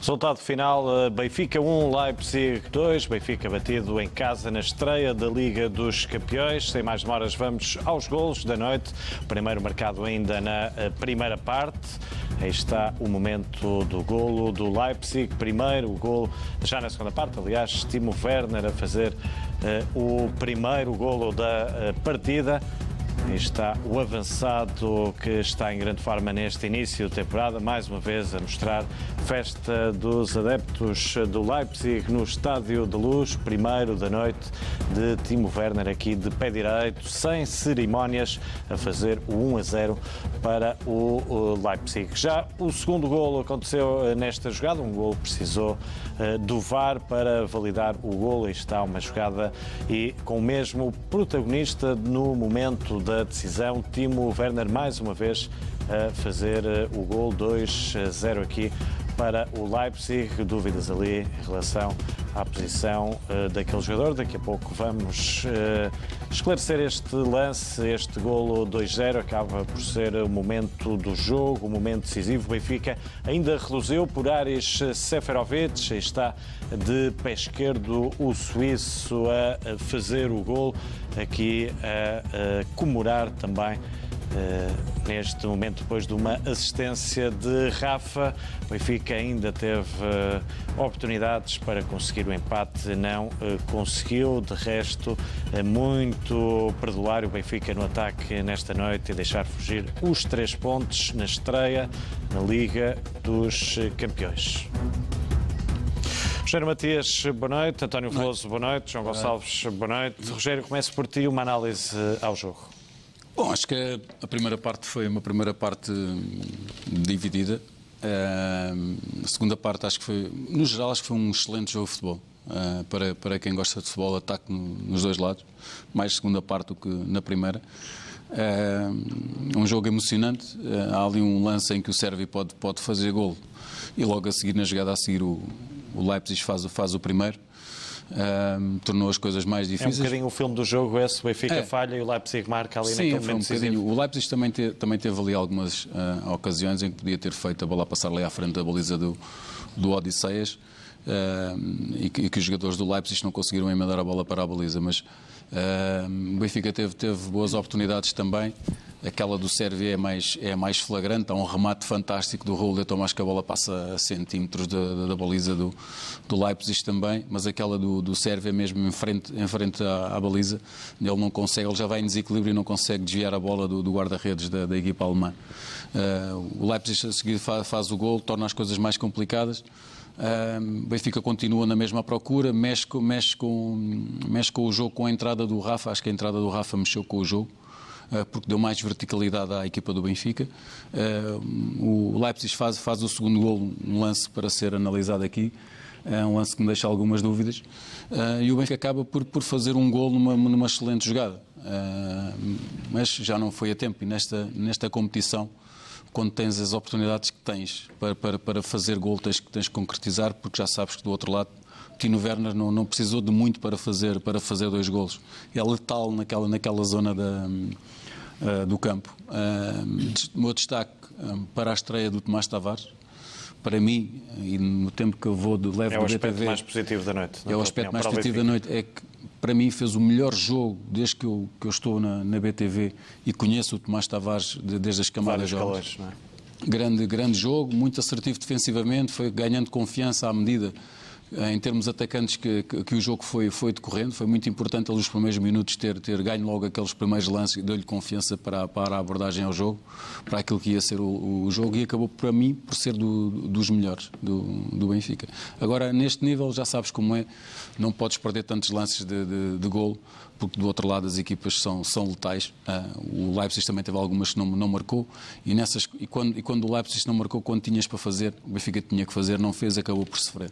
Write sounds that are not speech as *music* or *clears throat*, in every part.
Resultado final: eh, Benfica 1, Leipzig 2. Benfica batido em casa na estreia da Liga dos Campeões. Sem mais demoras, vamos aos golos da noite. Primeiro marcado ainda na eh, primeira parte. Aí está o momento do golo do Leipzig. Primeiro golo já na segunda parte. Aliás, Timo Werner a fazer uh, o primeiro golo da uh, partida. Está o avançado que está em grande forma neste início de temporada, mais uma vez a mostrar festa dos adeptos do Leipzig no Estádio de Luz, primeiro da noite de Timo Werner aqui de pé direito, sem cerimónias, a fazer o 1 a 0 para o Leipzig. Já o segundo golo aconteceu eh, nesta jogada, um golo precisou eh, do VAR para validar o golo. Aí está uma jogada e com o mesmo protagonista no momento da decisão, Timo Werner mais uma vez a fazer eh, o gol 2-0 aqui para o Leipzig. Dúvidas ali em relação à posição uh, daquele jogador. Daqui a pouco vamos uh, esclarecer este lance, este golo 2-0. Acaba por ser o momento do jogo, o momento decisivo. O Benfica ainda reluziu por Ares Seferovic. Está de pé esquerdo o suíço a fazer o gol. Aqui a, a comemorar também Uh, neste momento, depois de uma assistência de Rafa, o Benfica ainda teve uh, oportunidades para conseguir o empate, não uh, conseguiu. De resto, muito perdoar o Benfica no ataque nesta noite e deixar fugir os três pontos na estreia na Liga dos Campeões. Rogério Matias, boa noite. António Veloso, boa noite. João Gonçalves, boa noite. Rogério, começo por ti uma análise ao jogo. Bom, acho que a primeira parte foi uma primeira parte dividida. A segunda parte, acho que foi, no geral, acho que foi um excelente jogo de futebol. para, para quem gosta de futebol, ataque nos dois lados. Mais segunda parte do que na primeira. um jogo emocionante. há ali um lance em que o Sérvio pode, pode fazer gol e logo a seguir, na jogada a seguir, o, o Leipzig faz, faz o primeiro um, tornou as coisas mais difíceis. É um bocadinho o filme do jogo esse, o Benfica é. falha e o Leipzig marca ali Sim, naquele momento um bocadinho. O Leipzig também, te, também teve ali algumas uh, ocasiões em que podia ter feito a bola passar ali à frente da baliza do, do Odisseias uh, e, que, e, que, os jogadores do Leipzig não conseguiram emendar a bola para a baliza, mas o Benfica teve, teve boas oportunidades também. Aquela do Sérvia é mais, é mais flagrante. Há um remate fantástico do Raul de Tomás que a bola passa a centímetros da, da, da baliza do, do Leipzig também. Mas aquela do, do Sérvia, mesmo em frente, em frente à, à, baliza, ele não consegue, ele já vai em desequilíbrio e não consegue desviar a bola do, do guarda-redes da, da, equipa alemã. Uh, o Leipzig a seguir faz, faz o gol, torna as coisas mais complicadas. O Benfica continua na mesma procura, mexe, mexe, com, mexe com o jogo com a entrada do Rafa. Acho que a entrada do Rafa mexeu com o jogo. Eh, porque deu mais verticalidade à equipa do Benfica. O Leipzig faz, faz o segundo gol, um lance para ser analisado aqui. É um lance que me deixa algumas dúvidas. Uh, e o Benfica acaba por, por fazer um gol numa, numa excelente jogada. Mas já não foi a tempo. E nesta, nesta competição, quando tens as oportunidades que tens para, para, para fazer gol, tens, tens que concretizar, porque já sabes que do outro lado Tino Werner não, não precisou de muito para fazer, para fazer dois golos. É letal naquela, naquela zona da, uh, do campo. Uh, o meu destaque um, para a estreia do Tomás Tavares, para mim, e no tempo que eu vou de levo é o aspecto mais positivo da noite. É o aspecto mais positivo da noite. É que, para mim, fez o melhor jogo desde que eu, que eu estou na, na BTV e conheço o Tomás Tavares de, desde as camadas jovens. É? Grande, grande jogo, muito assertivo defensivamente, foi ganhando confiança à medida em termos atacantes que, que, que, o jogo foi, foi decorrendo. Foi muito importante ele nos primeiros minutos ter, ter ganho logo aqueles primeiros lances e deu-lhe confiança para, para a abordagem ao jogo, para aquilo que ia ser o, o jogo e acabou para mim por ser do, dos melhores do, do Benfica. Agora, neste nível, já sabes como é, não podes perder tantos lances de, de, de golo, porque do outro lado as equipas são, são letais. Uh, o Leipzig também teve algumas que não, não marcou e, nessas, e, quando, e quando o Leipzig não marcou, quando tinhas para fazer, o Benfica tinha que fazer, não fez, acabou por sofrer.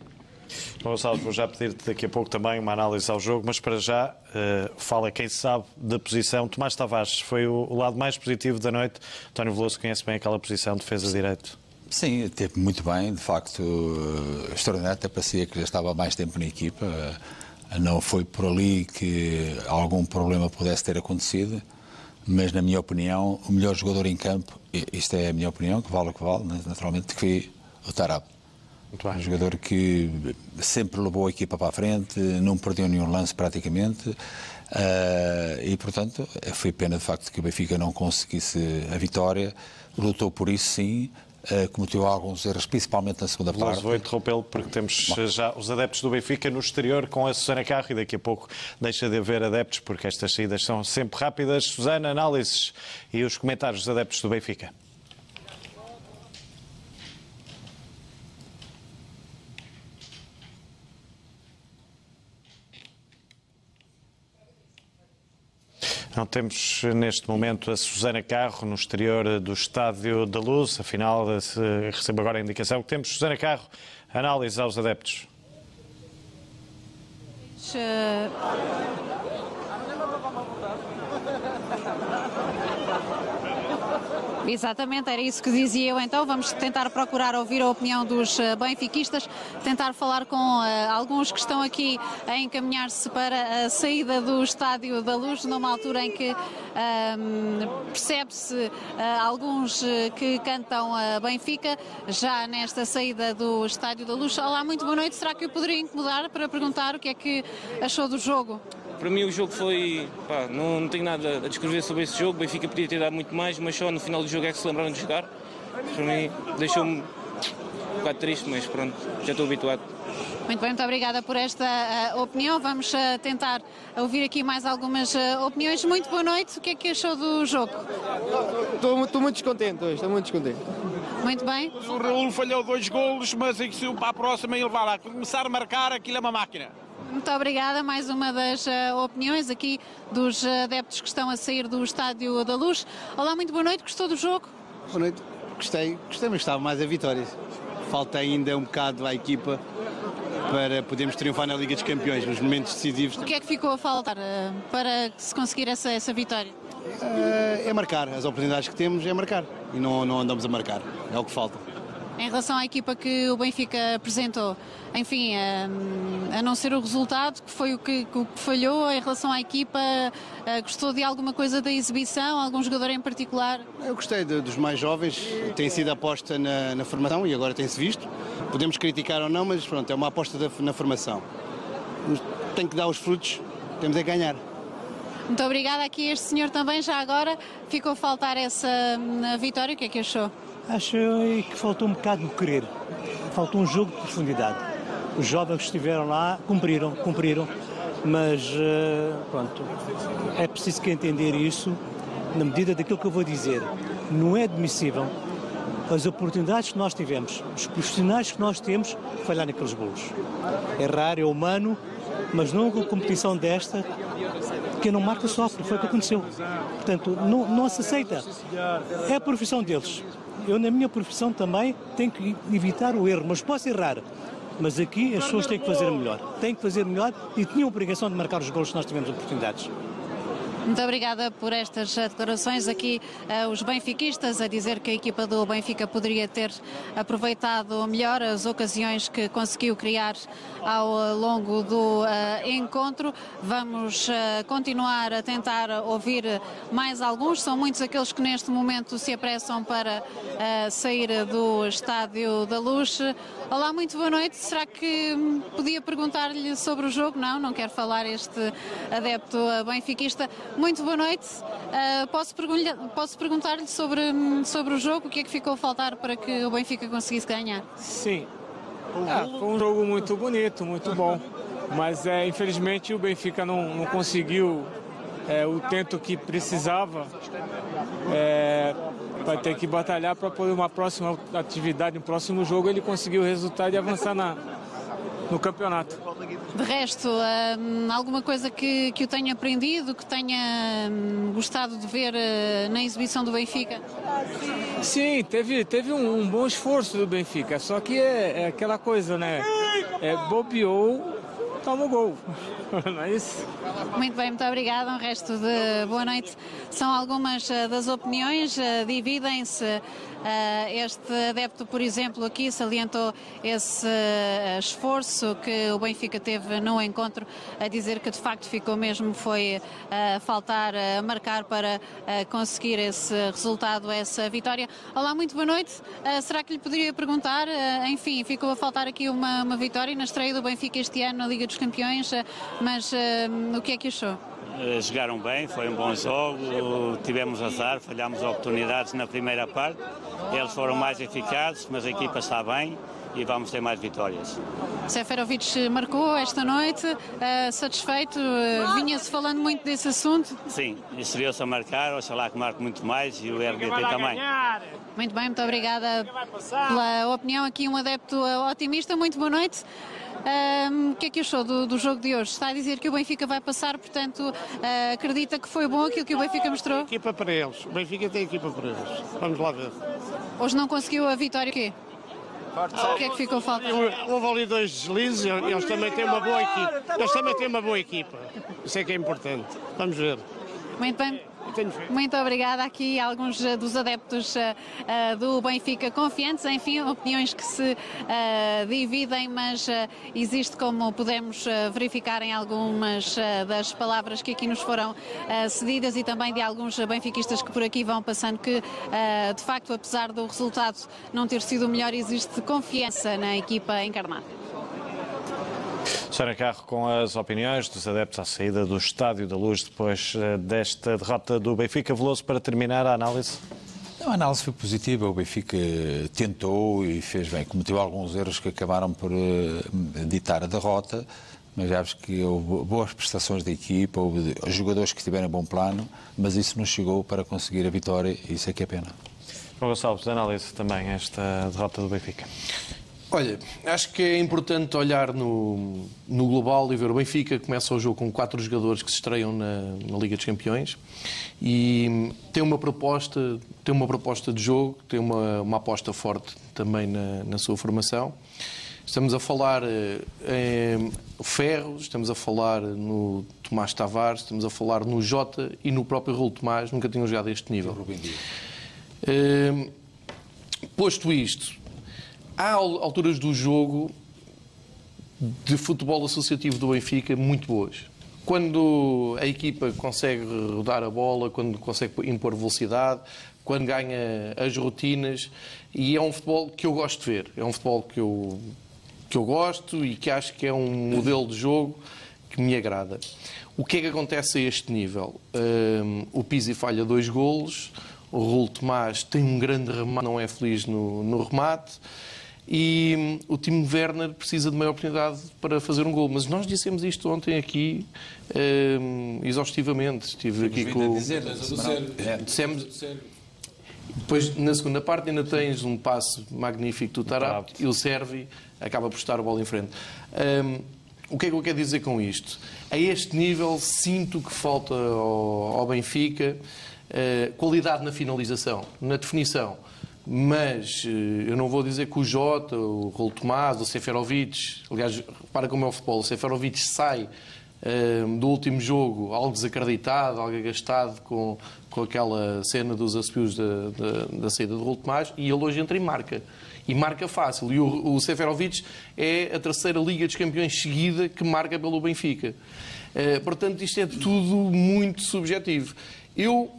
Gonçalo, vou já pedir-te daqui a pouco também uma análise ao jogo, mas para já uh, fala quem sabe da posição. Tomás Tavares foi o, lado mais positivo da noite. António Veloso conhece bem aquela posição de defesa direito. Sim, teve muito bem, de facto, uh, extraordinário. Até parecia que já estava há mais tempo na equipa. Uh, não foi por ali que algum problema pudesse ter acontecido, mas, na minha opinião, o melhor jogador em campo, isto é a minha opinião, que vale o que vale, naturalmente, que foi o Tarab. Um jogador que sempre levou a equipa para a frente, não perdeu nenhum lance praticamente. Uh, e, portanto, foi pena de facto que o Benfica não conseguisse a vitória. Lutou por isso, sim. Uh, cometeu alguns erros, principalmente na segunda parte. Vou interrompê-lo porque temos Bom. já os adeptos do Benfica no exterior com a Susana Carro e daqui a pouco deixa de haver adeptos porque estas saídas são sempre rápidas. Susana, análises e os comentários dos adeptos do Benfica. Não temos neste momento a Susana Carro no exterior do Estádio da Luz, afinal recebo agora a indicação que temos Susana Carro, análise aos adeptos. Exatamente, era isso que dizia eu. Então vamos tentar procurar ouvir a opinião dos eh, benfiquistas, tentar falar com uh, alguns que estão aqui a encaminhar-se para a saída do Estádio da Luz, numa altura em que uh, percebe-se uh, alguns que cantam a Benfica, já nesta saída do Estádio da Luz. Olá, muito boa noite. Será que eu poderia incomodar para perguntar o que é que achou do jogo? Para mim o jogo foi. Pá, não, não tenho nada a descrever sobre esse jogo. O Benfica podia ter dado muito mais, mas só no final do jogo é que se lembraram de jogar. Para mim deixou-me um bocado triste, mas pronto, já estou habituado. Muito bem, muito obrigada por esta uh, opinião. Vamos uh, tentar ouvir aqui mais algumas uh, opiniões. Muito boa noite. O que é que achou do jogo? Estou muito descontente hoje, estou muito descontente. Muito bem. O Raul falhou dois golos, mas se para a próxima ele vai lá começar a marcar, aquilo é uma máquina. Muito obrigada. Mais uma das uh, opiniões aqui dos adeptos que estão a sair do Estádio da Luz. Olá, muito boa noite. Gostou do jogo? Boa noite. Gostei, gostei, mas estava mais a vitória. Falta ainda um bocado à equipa para podermos triunfar na Liga dos Campeões, nos momentos decisivos. O que é que ficou a faltar uh, para se conseguir essa, essa vitória? Uh, é marcar. As oportunidades que temos é marcar. E não, não andamos a marcar. É o que falta. Em relação à equipa que o Benfica apresentou, enfim, a, a não ser o resultado, que foi o que, que falhou em relação à equipa, a, gostou de alguma coisa da exibição, algum jogador em particular? Eu gostei de, dos mais jovens, tem sido aposta na, na formação e agora tem-se visto. Podemos criticar ou não, mas pronto, é uma aposta da, na formação. Tem que dar os frutos, temos a ganhar. Muito obrigada aqui este senhor também, já agora ficou a faltar essa hum, vitória, o que é que achou? Acho que faltou um bocado de querer, faltou um jogo de profundidade. Os jovens que estiveram lá cumpriram, cumpriram, mas eh, pronto, é preciso que entender isso na medida daquilo que eu vou dizer. Não é admissível as oportunidades que nós tivemos, os profissionais que nós temos, falhar naqueles bolos. É raro, é humano, mas numa competição desta, quem não marca sofre, foi o que aconteceu. Portanto, não, não se aceita. É a profissão deles eu na minha profissão também tenho que evitar o erro, mas posso errar. Mas aqui as pessoas têm que fazer melhor. Têm que fazer melhor e tinham a obrigação de marcar os gols se nós tivemos oportunidades. Muito obrigada por estas declarações aqui, uh, os benfiquistas a dizer que a equipa do Benfica poderia ter aproveitado melhor as ocasiões que conseguiu criar ao longo do encontro. Vamos continuar a tentar ouvir mais alguns, são muitos aqueles que neste momento se apressam para sair do Estádio da Luz. Olá, muito boa noite. Será que podia perguntar-lhe sobre o jogo? Não, não quero falar este adepto benfiquista. Muito boa noite. Uh, posso, posso perguntar-lhe sobre, sobre o jogo? O que é que ficou a faltar para que o Benfica conseguisse ganhar? Sim. Ah, foi um jogo muito bonito, muito bom. Mas é, infelizmente o Benfica não, não conseguiu é, o tento que precisava. É, vai ter que batalhar para poder uma próxima atividade, um próximo jogo, ele conseguiu o resultado e avançar na, no campeonato. De resto, hum, alguma coisa que, que eu tenha aprendido, que tenha hum, gostado de ver uh, na exibição do Benfica? Sim, teve, teve um, um bom esforço do Benfica, só que é, é aquela coisa, né? É, bobeou toma o gol. *laughs* Não é isso? Muito bem, muito obrigada. Um resto de boa noite. São algumas eh, das opiniões, eh, dividem-se. Eh, Este adepto, por exemplo, aqui salientou esse eh, esforço que o Benfica teve no encontro, a dizer que de facto ficou mesmo foi a faltar a marcar para eh, conseguir esse resultado, essa vitória. Olá, muito boa noite. Eh, Será que lhe poderia perguntar, eh, enfim, ficou a faltar aqui uma, uma vitória na estreia do Benfica este ano na Liga dos Campeões, eh, mas eh, o que é que achou? Eh, Jogaram bem, foi um bom jogo, tivemos azar, falhámos oportunidades na primeira parte. Eles foram mais eficazes, mas a equipa está bem e vamos ter mais vitórias. Seferovic marcou esta noite, eh, satisfeito, eh, vinha-se falando muito desse assunto. Sim, estreou-se a marcar, oxalá que marque muito mais e o RDT também. Muito bem, muito obrigada pela opinião. Aqui um adepto eh, otimista, muito boa noite. Ahm, o que é que achou do, do jogo de hoje? Está a dizer que o Benfica vai passar, portanto, acredita que foi bom aquilo que o Benfica mostrou? Equipa para eles. O Benfica tem equipa para eles. Vamos lá ver. Hoje não conseguiu a vitória, o quê? O que é que ficou faltando? Houve ali dois deslizes e eles também têm uma boa equipa. Eles também têm uma boa equipa. Isso é que é importante. Vamos ver. Muito bem. Muito obrigada. Aqui alguns eh, dos adeptos eh, do Benfica confiantes, enfim, opiniões que se eh, dividem, mas eh, existe, como podemos verificar em algumas das palavras que aqui nos foram cedidas e também de alguns benfiquistas que por aqui vão passando, que de facto, apesar do resultado não ter sido o melhor, existe confiança na equipa encarnada. Sónia Carro com as opiniões dos adeptos à saída do Estádio da Luz depois eh, desta derrota do Benfica. Veloso para terminar a análise. A análise foi positiva, o Benfica tentou e fez bem, cometeu alguns erros que acabaram por eh, ditar a derrota, mas já que houve boas prestações da equipa, houve jogadores que tiveram bom plano, mas isso não chegou para conseguir a vitória e isso é que é pena. João Gonçalves, análise também esta derrota do Benfica. Olha, acho que é importante olhar no, no global e ver o Benfica começa o jogo com quatro jogadores que se estreiam na, na Liga dos Campeões e tem uma proposta, tem uma proposta de jogo, tem uma, uma aposta forte também na, na sua formação. Estamos a falar eh, em Ferro, estamos a falar no Tomás Tavares, estamos a falar no Jota e no próprio Raul Tomás, nunca tinham jogado a este nível. Eh, posto isto, há al- alturas do jogo de futebol associativo do Benfica muito boas. Quando a equipa consegue rodar a bola, quando consegue impor velocidade, quando ganha as rotinas, e é um futebol que eu gosto de ver. É um futebol que eu, que eu gosto e que acho que é um modelo de jogo que me agrada. O que é que acontece a este nível? Hum, o Pizzi falha dois golos, o Raul Tomás tem um grande remate, não é feliz no, no remate, e hum, o Timo Werner precisa de maior oportunidade para fazer um gol. Mas nós dissemos isto ontem aqui hum, exaustivamente. Estive aqui com. Dissemos, depois, na segunda parte, ainda tens um passe magnífico do Tarap e o Servi acaba por estar a bola em frente. Hum, o que é que eu quero dizer com isto? A este nível, sinto que falta ao, ao Benfica eh, qualidade na finalização, na definição. Mas eh, eu não vou dizer que o Jota, o Raul Tomás, o Seferovic, aliás, repara como é o futebol, o Seferovic sai eh, do último jogo algo desacreditado, algo agastado com, com aquela cena dos assobios da, da, da saída do Raul Tomás e ele hoje entra e marca. E marca fácil. E o, o Seferovic é a terceira Liga dos Campeões seguida que marca pelo Benfica. Eh, portanto, isto é tudo muito subjetivo. Eu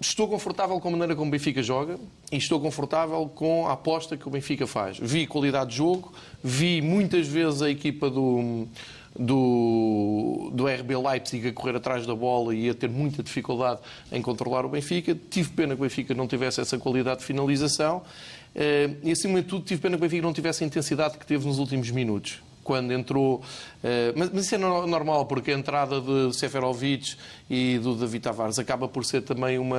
estou confortável com a maneira como o Benfica joga e estou confortável com a aposta que o Benfica faz. Vi qualidade de jogo, vi muitas vezes a equipa do, do, do RB Leipzig a correr atrás da bola e a ter muita dificuldade em controlar o Benfica. Tive pena que o Benfica não tivesse essa qualidade de finalização eh, e, acima de tudo, tive pena que o Benfica não tivesse a intensidade que teve nos últimos minutos quando entrou. eh, Mas, mas isso é no- normal, porque a entrada de Seferovic e do David Tavares acaba por ser também uma,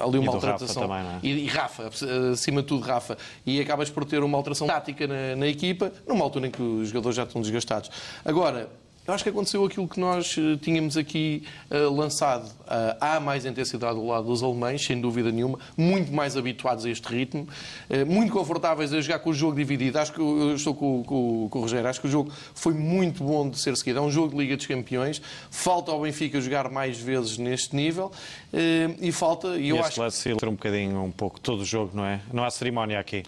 ali uma Rafa alteração. também, não é? e, e Rafa, acima de tudo Rafa. E acabas por ter uma alteração tática na, na equipa, numa altura em que os jogadores já estão desgastados. Agora, Eu acho que aconteceu aquilo que nós eh, tínhamos aqui uh, lançado. Uh, há mais intensidade do lado dos alemães, sem dúvida nenhuma, muito mais habituados a este ritmo, uh, muito confortáveis a jogar com o jogo dividido. Acho que eu estou com, com, com, o Rogério, acho que o jogo foi muito bom de ser seguido. É um jogo de Liga dos Campeões. Falta ao Benfica jogar mais vezes neste nível e falta. E eu este acho lance um bocadinho, um pouco, todo o jogo, não é? Não há cerimónia aqui.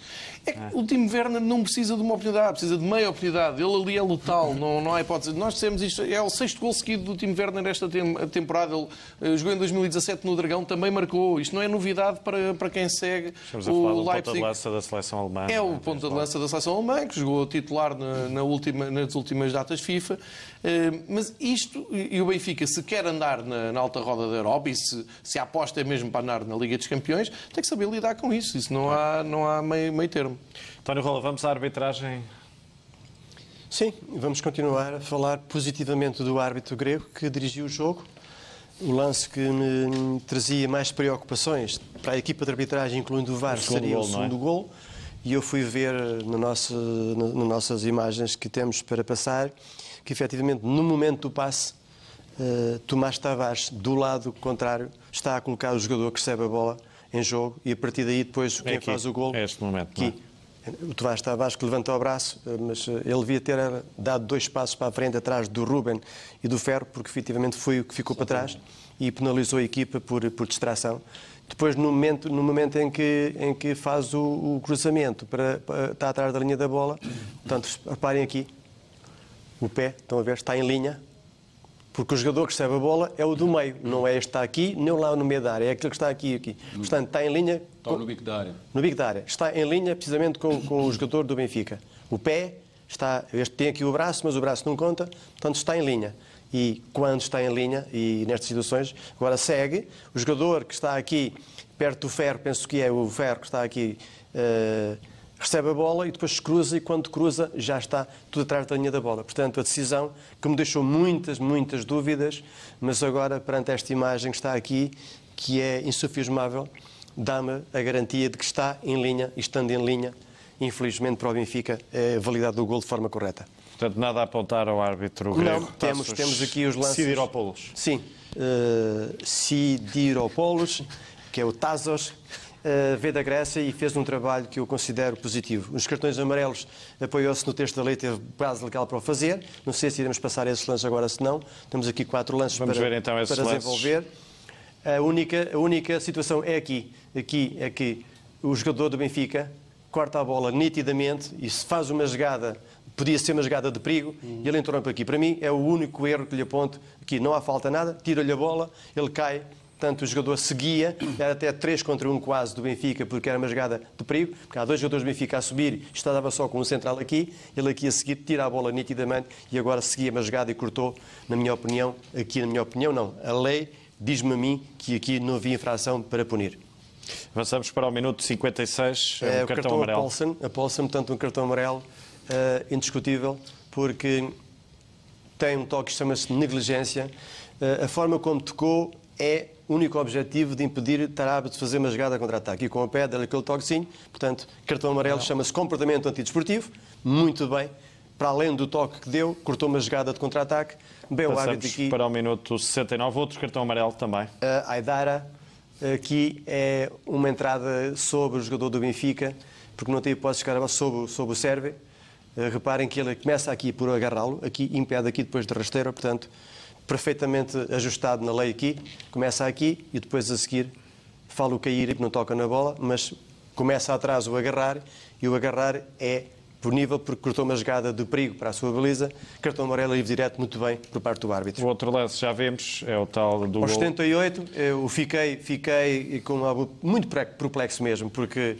É que o Timo Werner não precisa de uma oportunidade, precisa de meia oportunidade. Ele ali é letal, não, não há hipótese. Nós dissemos isto, é o sexto gol seguido do Timo Werner nesta temporada. Ele uh, jogou em 2017 no Dragão, também marcou. Isto não é novidade para, para quem segue Estamos a falar do ponta de lança da seleção alemã. É o ponta de lança da seleção alemã, que jogou titular na, na última, nas últimas datas FIFA. Uh, mas isto, e o Benfica, se quer andar na, na, alta roda da Europa e se, se a aposta é mesmo para andar na Liga dos Campeões, tem que saber lidar com isso. Isso não há, não há meio, meio termo. António Rola, vamos à arbitragem Sim, vamos continuar a falar positivamente do árbitro grego que dirigiu o jogo. O lance que me trazia mais preocupações para a equipa de arbitragem, incluindo o VAR, seria gol, o é? segundo é? gol. E eu fui ver no nosso, no, nas nossas imagens que temos para passar que, efetivamente, no momento do passe, uh, Tomás Tavares, do lado contrário, está a colocar o jogador que recebe a bola em jogo e, a partir daí, depois, quem é faz o gol... É este momento, aqui, o Tomás Tavares que levantou o braço, eh, mas eh, ele devia ter eh, dado dois passos para a frente, atrás do Ruben e do Ferro, porque efetivamente foi o que ficou para trás e penalizou a equipa por, por distração. Depois, no momento, no momento em, que, em que faz o, o cruzamento para, para, está atrás da linha da bola, portanto, reparem aqui, o pé, estão a ver, está em linha, porque o jogador que recebe a bola é o do meio, não é este que está aqui, nem lá no meio da área, é aquele que está aqui aqui. Portanto, está em linha. Está com... no bico da área. No bico da área. Está em linha precisamente com, com o jogador do Benfica. O pé está. Este tem aqui o braço, mas o braço não conta, portanto está em linha. E quando está em linha, e nestas situações, agora segue, o jogador que está aqui perto do ferro, penso que é o ferro que está aqui. Uh, recebe a bola e depois cruza e quando cruza já está tudo atrás da linha da bola. Portanto, a decisão que me deixou muitas, muitas dúvidas, mas agora, perante esta imagem que está aqui, que é insufismável, dá-me a garantia de que está em linha e estando em linha, infelizmente para o Benfica, é validado do gol de forma correta. Portanto, nada a apontar ao árbitro grego. Não, temos, temos aqui os lances... Sidiropoulos. Sim, uh, Sidiropoulos, que é o Tazos, veio da Grécia e fez um trabalho que eu considero positivo. Os cartões amarelos apoiou-se no texto da lei, teve base legal para o fazer. Não sei se iremos passar esses lances agora, se não. Temos aqui quatro lances Vamos para, ver, então, para desenvolver. A única, a única situação é aqui. Aqui é que o jogador do Benfica corta a bola nitidamente e se faz uma jogada podia ser uma jogada de perigo e ele entrou para aqui. Para mim é o único erro que lhe aponto aqui. Não há falta nada, tira-lhe a bola, ele cai, Portanto, o jogador seguia, era até 3 contra 1 quase do Benfica, porque era uma jogada de perigo, porque há dois jogadores do Benfica a subir, estava só com um central aqui, ele aqui a seguir tira a bola nitidamente e agora seguia uma jogada e cortou, na minha opinião, aqui na minha opinião não, a lei diz-me a mim que aqui não havia infração para punir. Avançamos para o minuto 56, é, um é, cartão, cartão amarelo. A Paulsen, a Paulsen, portanto, um cartão amarelo uh, indiscutível, porque tem um toque que chama-se negligência. Uh, a forma como tocou é único objetivo de impedir Tarab de fazer uma jogada contra-ataque. E com a pé, dar aquele toquezinho, portanto, cartão amarelo chama-se comportamento antidesportivo, muito bem. Para além do toque que deu, cortou uma jogada de contra-ataque. Bem, o árbitro aqui. para o minuto 69, outro cartão amarelo também. A Aidara, aqui é uma entrada sobre o jogador do Benfica, porque não tem hipótese de ficar sobre, sobre o Sérvia. Reparem que ele começa aqui por agarrá-lo, aqui impede aqui depois de rasteira, portanto, perfeitamente ajustado na lei aqui, começa aqui e depois a seguir fala o cair e não toca na bola, mas começa atrás o agarrar e o agarrar é por nível, porque cortou uma jogada de perigo para a sua baliza, cartão amarelo livre direto, muito bem, por parte do árbitro. O outro lance já vemos, é o tal do Aos 78, eu fiquei, fiquei com algo muito perplexo mesmo, porque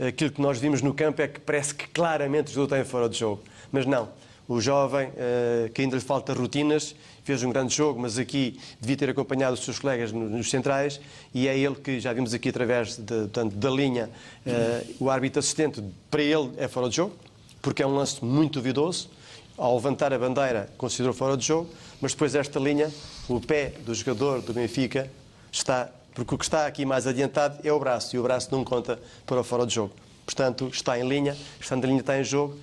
aquilo que nós vimos no campo é que parece que claramente o está fora de jogo. Mas não, o jovem, eh, que ainda lhe falta rutinas, fez um grande jogo, mas aqui devia ter acompanhado os seus colegas nos centrais e é ele que, já vimos aqui através de, portanto, da linha, uh, o árbitro assistente, para ele é fora de jogo, porque é um lance muito duvidoso. Ao levantar a bandeira, considerou fora de jogo, mas depois esta linha, o pé do jogador do Benfica está, porque o que está aqui mais adiantado é o braço, e o braço não conta para o fora de jogo. Portanto, está em linha, estando em linha está em jogo,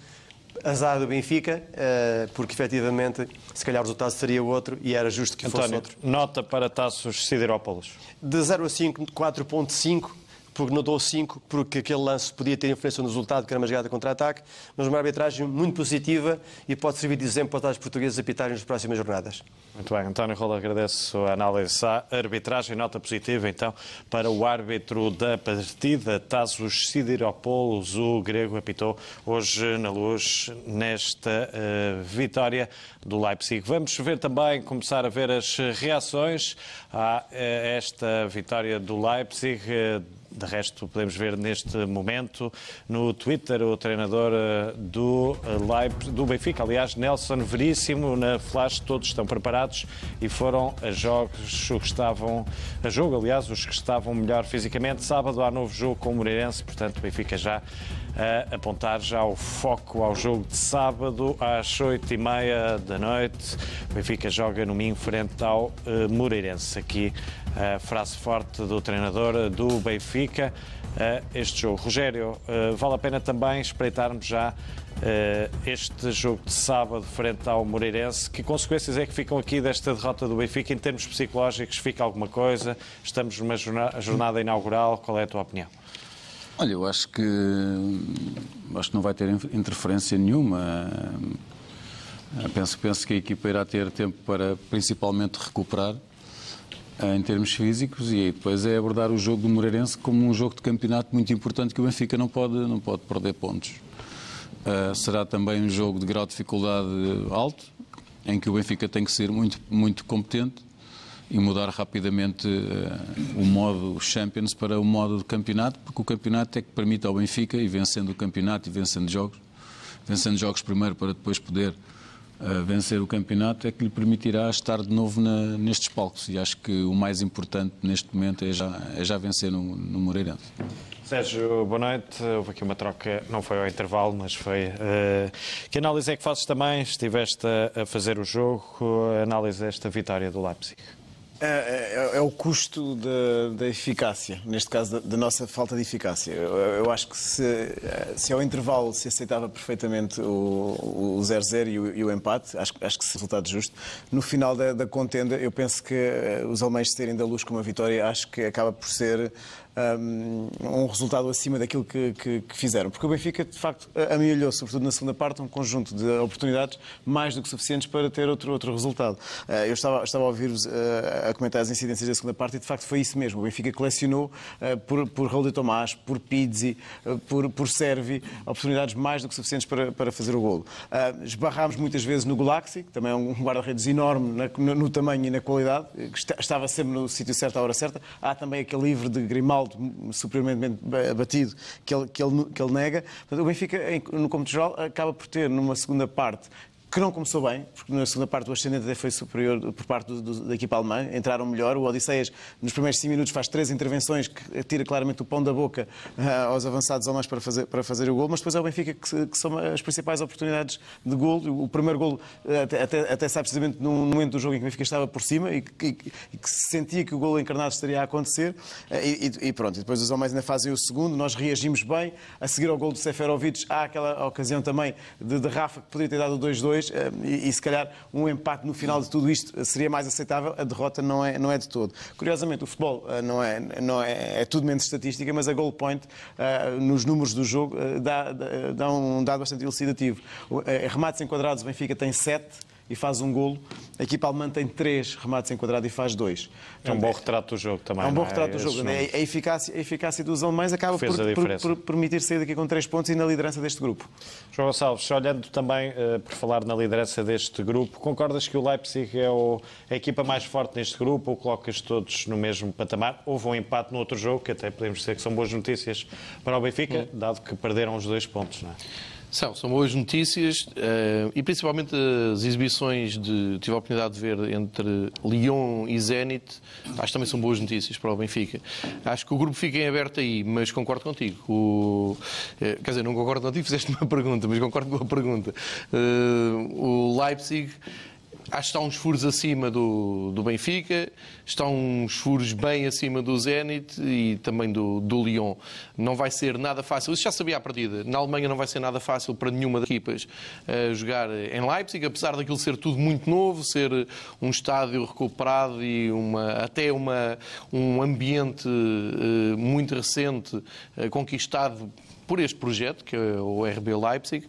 azar do Benfica, eh, porque efetivamente, se calhar o resultado seria outro e era justo que fosse António, outro. nota para Taços Siderópolis. De 0 a 5, 4.5, porque não dou 5, porque aquele lance podia ter influência no resultado, que era uma jogada contra-ataque, mas uma arbitragem muito positiva e pode servir de exemplo para os portugueses a pitarem nas próximas jornadas. Muito bem, António Rola, agradeço a análise à arbitragem. Nota positiva, então, para o árbitro da partida, Tasos Sidiropoulos, o grego, apitou hoje na luz nesta uh, vitória do Leipzig. Vamos ver também, começar a ver as reações a uh, esta vitória do Leipzig. Uh, de resto, podemos ver neste momento no Twitter o treinador do, Leipzig, do Benfica, aliás, Nelson Veríssimo, na flash, todos estão preparados e foram a jogos os que estavam a jogo, aliás, os que estavam melhor fisicamente. Sábado há novo jogo com o Moreirense, portanto, o Benfica já a apontar já o foco ao jogo de sábado às oito e meia da noite. O Benfica joga no Minho frente ao uh, Moreirense. Aqui a frase forte do treinador do Benfica este jogo. Rogério, uh, vale a pena também espreitarmos já este jogo de sábado frente ao Moreirense. Que consequências é que ficam aqui desta derrota do Benfica em termos psicológicos? Fica alguma coisa? Estamos numa jornada inaugural. Qual é a tua opinião? Olha, eu acho que acho que não vai ter interferência nenhuma. Penso, penso que a equipa irá ter tempo para principalmente recuperar em termos físicos e depois é abordar o jogo do Moreirense como um jogo de campeonato muito importante que o Benfica não pode, não pode perder pontos. Uh, será também um jogo de grau de dificuldade alto, em que o Benfica tem que ser muito, muito competente e mudar rapidamente uh, o modo Champions para o modo de campeonato, porque o campeonato é que permite ao Benfica, e vencendo o campeonato e vencendo jogos, vencendo jogos primeiro para depois poder vencer o campeonato, é que lhe permitirá estar de novo na, nestes palcos. E acho que o mais importante neste momento é já, é já vencer no, no Moreirense. Sérgio, boa noite. Houve aqui uma troca, não foi ao intervalo, mas foi. Uh, que análise é que fazes também? Estiveste a, a fazer o jogo, análise desta vitória do Leipzig. É, é, é, o custo da, eficácia, neste caso da, nossa falta de eficácia. Eu, eu acho que se, se ao intervalo se aceitava perfeitamente o 0-0 e, e, o empate, acho, acho que se resultado justo. No final da, da contenda, eu penso que eh, os alemães terem da luz com uma vitória, acho que acaba por ser um resultado acima daquilo que, que, que, fizeram. Porque o Benfica, de facto, amealhou, sobretudo na segunda parte, um conjunto de oportunidades mais do que suficientes para ter outro, outro resultado. Ah, eu estava, estava a ouvir-vos ah, a comentar as incidências da segunda parte e, de facto, foi isso mesmo. O Benfica colecionou ah, por, por Raul de Tomás, por Pizzi, por, por Servi, oportunidades mais do que suficientes para, para fazer o golo. Esbarrámos muitas vezes no Gulaxi, que também é um guarda-redes enorme no, no, tamanho e na qualidade, que estava sempre no sítio certo à hora certa. Há também aquele livro de Grimaldo superiormente batido que ele, que ele, que ele nega. Portanto, o Benfica, no cômputo geral, acaba por ter, numa segunda parte, que não começou bem, porque na segunda parte o ascendente até foi superior por parte do, do, da equipa alemã, entraram melhor. O Odisseias, nos primeiros 5 minutos, faz três intervenções que tira claramente o pão da boca uh, aos avançados alemães para fazer, para fazer o gol, mas depois é o Benfica que, que são as principais oportunidades de gol. O primeiro gol uh, até, até, até sai precisamente no momento do jogo em que o Benfica estava por cima e que, e que se sentia que o gol encarnado estaria a acontecer. Uh, e, e, pronto, e depois os alemães ainda fazem o segundo, nós reagimos bem. A seguir ao gol do Seferovic, há aquela ocasião também de, de Rafa que poderia ter dado o 2-2 e, e se calhar um empate no final de tudo isto seria mais aceitável, a derrota não é, não é de todo. Curiosamente, o futebol uh, não, é, não é, é tudo menos estatística, mas a goal point, uh, nos números do jogo, uh, dá, dá, um dado bastante elucidativo. Remates enquadrados, o Benfica tem 7 e faz um golo. A equipa alemã tem três remates enquadrados e faz dois. É um bom retrato do jogo também. É um bom é? retrato do jogo. A, eficácia, a eficácia dos alemães acaba por, por, por, permitir sair daqui com três pontos e na liderança deste grupo. João Gonçalves, olhando também uh, por falar na liderança deste grupo, concordas que o Leipzig é o, a equipa mais forte neste grupo ou colocas todos no mesmo patamar? Houve um empate no outro jogo, que até podemos dizer que são boas notícias para o Benfica, hum. dado que perderam os dois pontos, não é? São, são boas notícias uh, e principalmente as exibições de tive a oportunidade de ver entre Lyon e Zenit, acho que também são boas notícias para o Benfica. Acho que o grupo fica em aberto aí, mas concordo contigo. O, uh, quer dizer, não concordo contigo, fizeste uma *laughs* pergunta, mas concordo com a pergunta. Uh, o Leipzig Acho que está uns furos acima do, do Benfica, está uns furos bem acima do Zenit e também do, do Lyon. Não vai ser nada fácil, isso já sabia à partida. Na Alemanha não vai ser nada fácil para nenhuma das equipas uh, jogar em Leipzig, apesar daquilo ser tudo muito novo, ser um estádio recuperado e uma, até uma, um ambiente uh, muito recente, uh, conquistado por este projeto, que é o RB Leipzig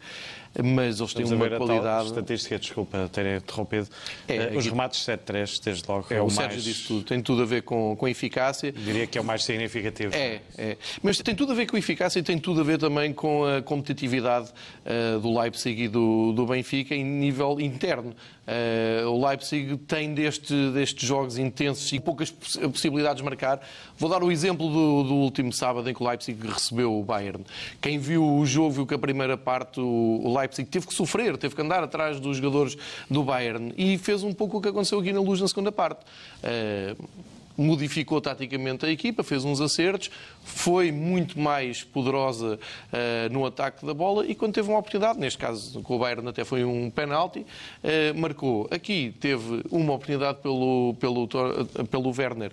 mas eles têm uma qualidade. estatística, desculpa ter interrompido. É, Os remates 7-3, desde logo, é, é o, o Sérgio mais... disse tudo. Tem tudo a ver com, com eficácia. Diria que é o mais significativo. É, é. Mas tem tudo a ver com eficácia e tem tudo a ver também com a competitividade uh, do Leipzig e do, do Benfica em nível interno. Uh, o Leipzig tem deste, destes jogos intensos e poucas possibilidades de marcar. Vou dar o exemplo do, do, último sábado em que o Leipzig recebeu o Bayern. Quem viu o jogo viu que a primeira parte o, o Leipzig teve que sofrer, teve que andar atrás dos jogadores do Bayern e fez um pouco o que aconteceu aqui na Luz na segunda parte. Uh, modificou taticamente a equipa, fez uns acertos, foi muito mais poderosa uh, no ataque da bola e quando teve uma oportunidade, neste caso com o Bayern até foi um penalti, uh, marcou. Aqui teve uma oportunidade pelo, pelo, pelo Werner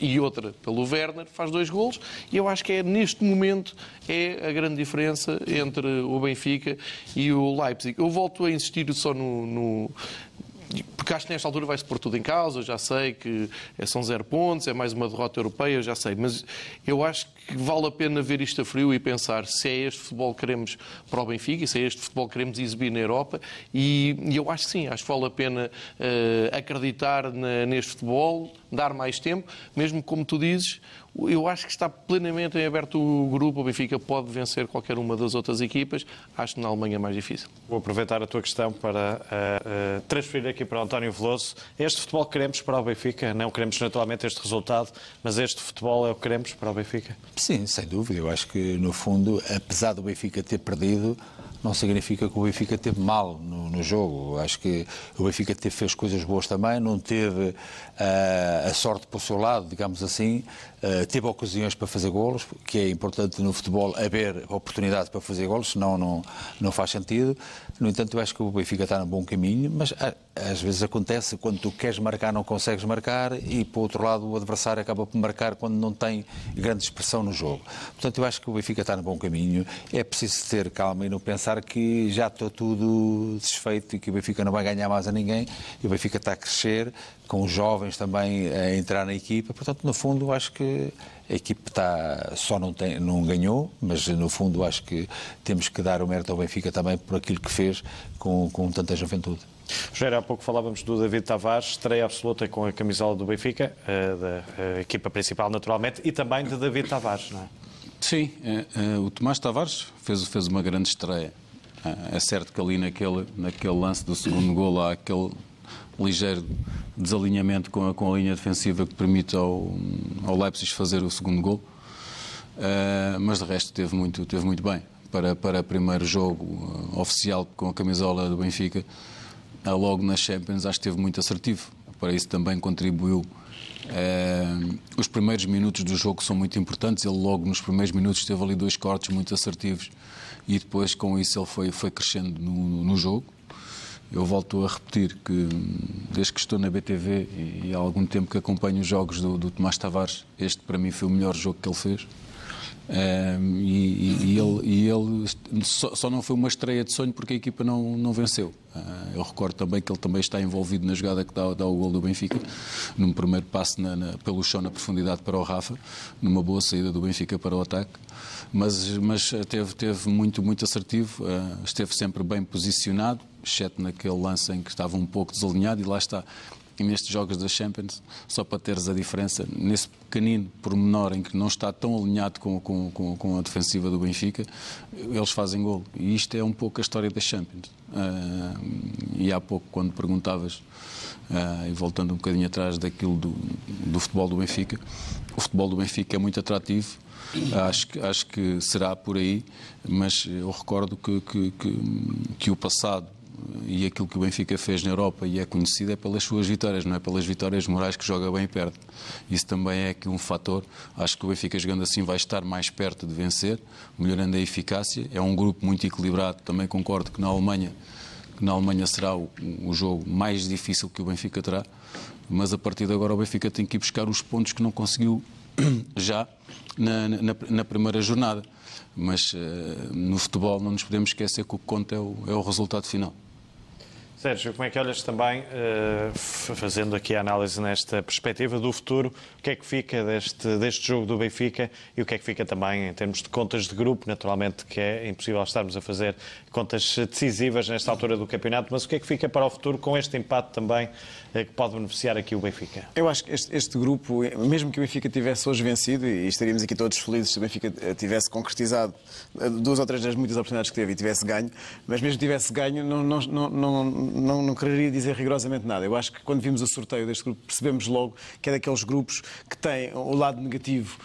e outra pelo Werner, faz dois golos, e eu acho que é neste momento é a grande diferença entre o Benfica e o Leipzig. Eu volto a insistir só no, no porque acho que nesta altura vai-se pôr tudo em causa, já sei que são zero pontos, é mais uma derrota europeia, já sei, mas eu acho que vale a pena ver isto a frio e pensar se é este futebol que queremos para o Benfica e se é este futebol que queremos exibir na Europa. E, e eu acho que sim, acho que vale a pena uh, acreditar na, neste futebol, dar mais tempo, mesmo como tu dizes, eu acho que está plenamente em aberto o grupo. O Benfica pode vencer qualquer uma das outras equipas. Acho que na Alemanha é mais difícil. Vou aproveitar a tua questão para uh, uh, transferir aqui para o António Veloso. Este futebol que queremos para o Benfica, não queremos naturalmente este resultado, mas este futebol é o que queremos para o Benfica? Sim, sem dúvida. Eu acho que, no fundo, apesar do Benfica ter perdido, não significa que o Benfica teve mal no, no jogo. Acho que o Benfica teve, fez coisas boas também, não teve uh, a sorte para o seu lado, digamos assim, uh, teve ocasiões para fazer golos, que é importante no futebol haver oportunidade para fazer golos, senão não, não faz sentido. No entanto, eu acho que o Benfica está no bom caminho, mas às vezes acontece quando tu queres marcar não consegues marcar e, por outro lado, o adversário acaba por marcar quando não tem grande expressão no jogo. Portanto, eu acho que o Benfica está no bom caminho. É preciso ter calma e não pensar que já está tudo desfeito e que o Benfica não vai ganhar mais a ninguém. E o Benfica está a crescer, com os jovens também a entrar na equipa. Portanto, no fundo, acho que a equipe está, só não, tem, não ganhou, mas no fundo acho que temos que dar o mérito ao Benfica também por aquilo que fez com, com tanta juventude. Rogério, há pouco falávamos do David Tavares, estreia absoluta com a camisola do Benfica, eh, da equipa principal naturalmente, e também de David Tavares, não é? Sim, é, o Tomás Tavares fez, fez uma grande estreia. É, é certo que ali naquele, naquele lance do segundo gol há aquele ligeiro desalinhamento com a, com a linha defensiva que permite ao, ao Leipzig fazer o segundo gol. Uh, mas de resto teve muito, teve muito bem. Para, para primeiro jogo uh, oficial com a camisola do Benfica, uh, logo nas Champions, acho que teve muito assertivo. Para isso também contribuiu. os primeiros minutos do jogo são muito importantes. Ele, logo nos primeiros minutos, teve ali dois cortes muito assertivos e depois, com isso, ele foi, foi crescendo no, no jogo. Eu volto a repetir que, desde que estou na BTV e há algum tempo que acompanho os jogos do, do Tomás Tavares, este para mim foi o melhor jogo que ele fez. Um, e, e, ele, e ele só, só, não foi uma estreia de sonho porque a equipa não, não venceu. Uh, eu recordo também que ele também está envolvido na jogada que dá, dá o gol do Benfica, num primeiro passe na, na, pelo chão na profundidade para o Rafa, numa boa saída do Benfica para o ataque. Mas, mas teve, teve muito, muito assertivo, uh, esteve sempre bem posicionado, exceto naquele lance em que estava um pouco desalinhado, e lá está. E nestes jogos da Champions, só para teres a diferença, nesse pequenino pormenor em que não está tão alinhado com, com, com, com a defensiva do Benfica, eles fazem gol. E isto é um pouco a história da Champions. Uh, e há pouco, quando perguntavas, uh, e voltando um bocadinho atrás daquilo do, do futebol do Benfica, o futebol do Benfica é muito atrativo, Acho acho que será por aí, mas eu recordo que, que, que, que o passado e aquilo que o Benfica fez na Europa e é conhecido é pelas suas vitórias, não é pelas vitórias morais que joga bem perto. Isso também é aqui um fator. Acho que o Benfica jogando assim vai estar mais perto de vencer, melhorando a eficácia. É um grupo muito equilibrado. Também concordo que na Alemanha que na Alemanha será o, o jogo mais difícil que o Benfica terá, mas a partir de agora o Benfica tem que ir buscar os pontos que não conseguiu *clears throat* já na, na, na primeira jornada. Mas uh, no futebol não nos podemos esquecer que o que conta é o, é o resultado final. Sérgio, como é que olhas também, uh, fazendo aqui a análise nesta perspectiva do futuro, o que é que fica deste, deste jogo do Benfica e o que é que fica também em termos de contas de grupo? Naturalmente que é impossível estarmos a fazer contas decisivas nesta altura do campeonato, mas o que é que fica para o futuro com este empate também uh, que pode beneficiar aqui o Benfica? Eu acho que este, este, grupo, mesmo que o Benfica tivesse hoje vencido, e estaríamos aqui todos felizes se o Benfica eh, tivesse concretizado duas ou três das muitas oportunidades que teve e tivesse ganho, mas mesmo que tivesse ganho, não, não, não não, não quereria dizer rigorosamente nada. Eu acho que quando vimos o sorteio deste grupo, percebemos logo que é daqueles grupos que têm o lado negativo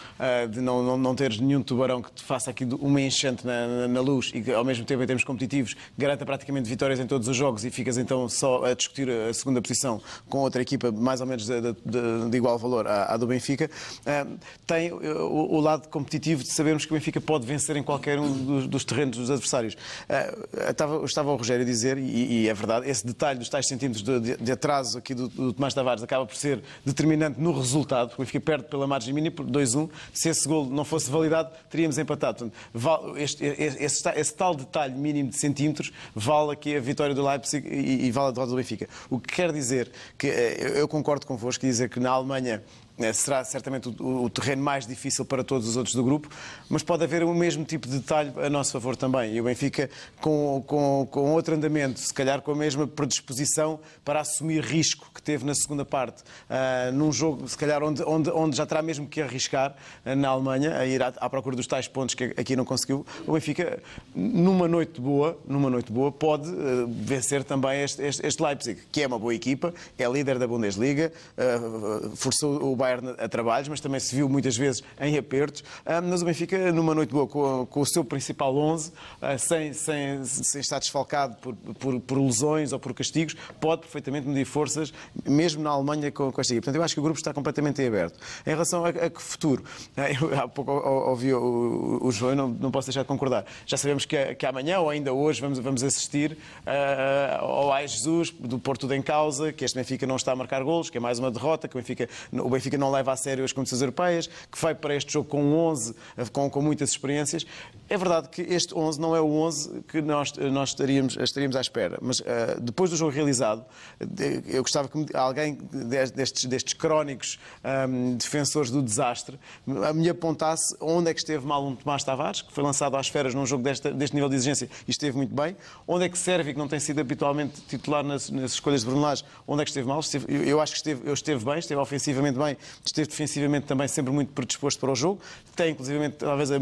de não, não, não teres nenhum tubarão que te faça aqui uma enchente na, na, na, luz e que, ao mesmo tempo, em termos competitivos, garanta praticamente vitórias em todos os jogos e ficas então só a discutir a segunda posição com outra equipa mais ou menos de, de, de, igual valor à, à do Benfica. Uh, tem o, o, lado competitivo de sabermos que o Benfica pode vencer em qualquer um dos, dos terrenos dos adversários. Uh, estava, estava o Rogério a dizer, e, e é verdade, esse detalhe dos tais centímetros de, de, atraso aqui do, do, Tomás Tavares acaba por ser determinante no resultado, porque fica perto pela margem mínima, por 2-1. Se esse gol não fosse validado, teríamos empatado. Portanto, este, esse, esse, tal detalhe mínimo centímetros vale aqui a vitória do Leipzig e, vale a derrota do Benfica. O que quer dizer que eh, eu concordo convosco, dizer que na Alemanha será certamente o, o, terreno mais difícil para todos os outros do grupo, mas pode haver o mesmo tipo de detalhe a nosso favor também. E o Benfica, com, com, com outro andamento, se calhar com a mesma predisposição para assumir risco que teve na segunda parte, uh, num jogo, se calhar, onde, onde, onde já terá mesmo que arriscar uh, na Alemanha, a ir à, à, procura dos tais pontos que aqui não conseguiu. O Benfica, numa noite boa, numa noite boa pode uh, vencer também este, este, este, Leipzig, que é uma boa equipa, é líder da Bundesliga, forçou o Bayern a trabalhos, mas também se viu muitas vezes em apertos. Ah, mas o Benfica, numa noite boa, com, com o seu principal 11, ah, sem, sem, sem estar desfalcado por, por, por, lesões ou por castigos, pode perfeitamente medir forças, mesmo na Alemanha, com, com esta equipe. Portanto, eu acho que o grupo está completamente aberto. Em relação a, a que futuro, ah, eu há pouco ouvi o, o, João não, não posso deixar de concordar. Já sabemos que, que amanhã ou ainda hoje vamos, vamos assistir uh, ao Ai Jesus, do Porto em causa, que este Benfica não está a marcar golos, que é mais uma derrota, que o Benfica, o Benfica não leva a sério as competições europeias, que vai para este jogo com 11, com, com muitas experiências. É verdade que este 11 não é o 11 que nós, nós estaríamos, estaríamos à espera, mas uh, depois do jogo realizado, eu gostava que alguém destes, destes crónicos um, defensores do desastre me apontasse onde é que esteve mal um Tomás Tavares, que foi lançado às feras num jogo deste, deste nível de exigência e esteve muito bem, onde é que serve, que não tem sido habitualmente titular nas, nas escolhas de Bruno Lage, onde é que esteve mal? Esteve, eu, eu, acho que esteve, eu esteve bem, esteve ofensivamente bem, esteve defensivamente também sempre muito predisposto para o jogo. Tem, inclusive, talvez a,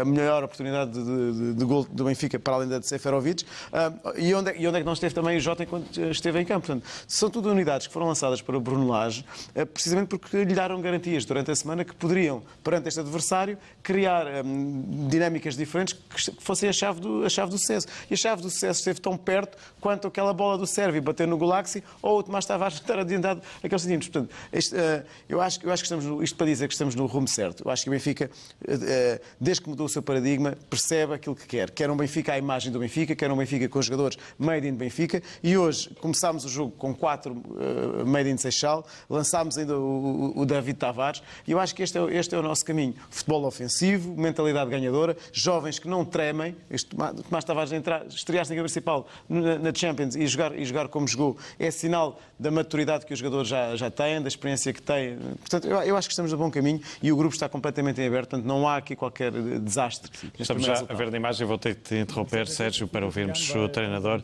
a melhor oportunidade de, de, de, gol do Benfica, para além da de Seferovic. Uh, e, onde é, e onde é que não esteve também o Jota enquanto esteve em campo? Portanto, são tudo unidades que foram lançadas para o Bruno Lage, uh, precisamente porque lhe deram garantias durante a semana que poderiam, perante este adversário, criar um, dinâmicas diferentes que fossem a chave, do, a chave do sucesso. E a chave do sucesso esteve tão perto quanto aquela bola do Sérvio bater no Galaxy ou o Tomás Tavares *laughs* estar adiantado aqueles centímetros. Portanto, este, uh, eu, acho, eu acho que estamos no, isto para dizer que estamos no rumo certo. Eu acho que o Benfica, eh, desde que mudou o seu paradigma, percebe aquilo que quer. Quer um Benfica à imagem do Benfica, quer um Benfica com jogadores made in Benfica. E hoje começámos o jogo com quatro uh, made in Seixal, lançámos ainda o, o, David Tavares. E eu acho que este é, este é o nosso caminho. Futebol ofensivo, mentalidade ganhadora, jovens que não tremem. Este, Tomás Tavares entrar, estrear-se na principal na, na Champions e jogar, e jogar como jogou é sinal da maturidade que os jogadores já, já têm, da experiência que têm. Portanto, eu, eu acho que estamos no bom caminho e o grupo está completamente em aberto, portanto não há aqui qualquer desastre. Estamos já a ver na imagem, vou ter que interromper, Sérgio, para ouvirmos o treinador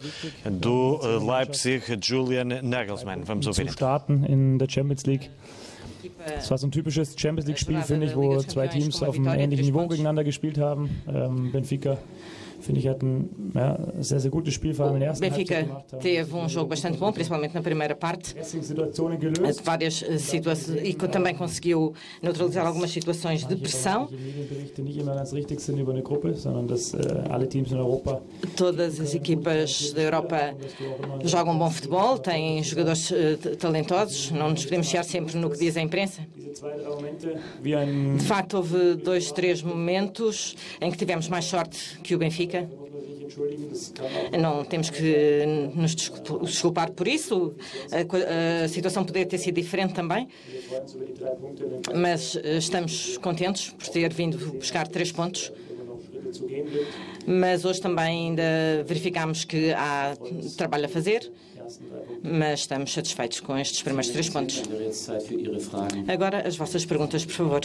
do eh, Leipzig, Julian Nagelsmann. Vamos ouvir. starten in der Champions League. Es war so ein typisches Champions League-Spiel, finde ich, wo zwei Teams auf einem ähnlichen Niveau gegeneinander gespielt haben. Ähm, Benfica finde ich, ja, sehr, sehr gutes Spiel, vor allem in der ersten Benfica teve um jogo bastante bom, principalmente na primeira parte. Várias eh, situações e também conseguiu neutralizar algumas situações de pressão. Todas as equipas da Europa jogam bom futebol, têm jogadores uh, talentosos, não nos podemos fiar sempre no que diz a imprensa. De facto, houve dois, três momentos em que tivemos mais sorte que o Benfica. Não temos que nos desculpar por isso. A, situação poderia ter sido diferente também. Mas estamos contentes por ter vindo buscar três pontos. Mas hoje também ainda verificamos que há trabalho a fazer mas estamos satisfeitos com estes primeiros três pontos. Agora, as vossas perguntas, por favor.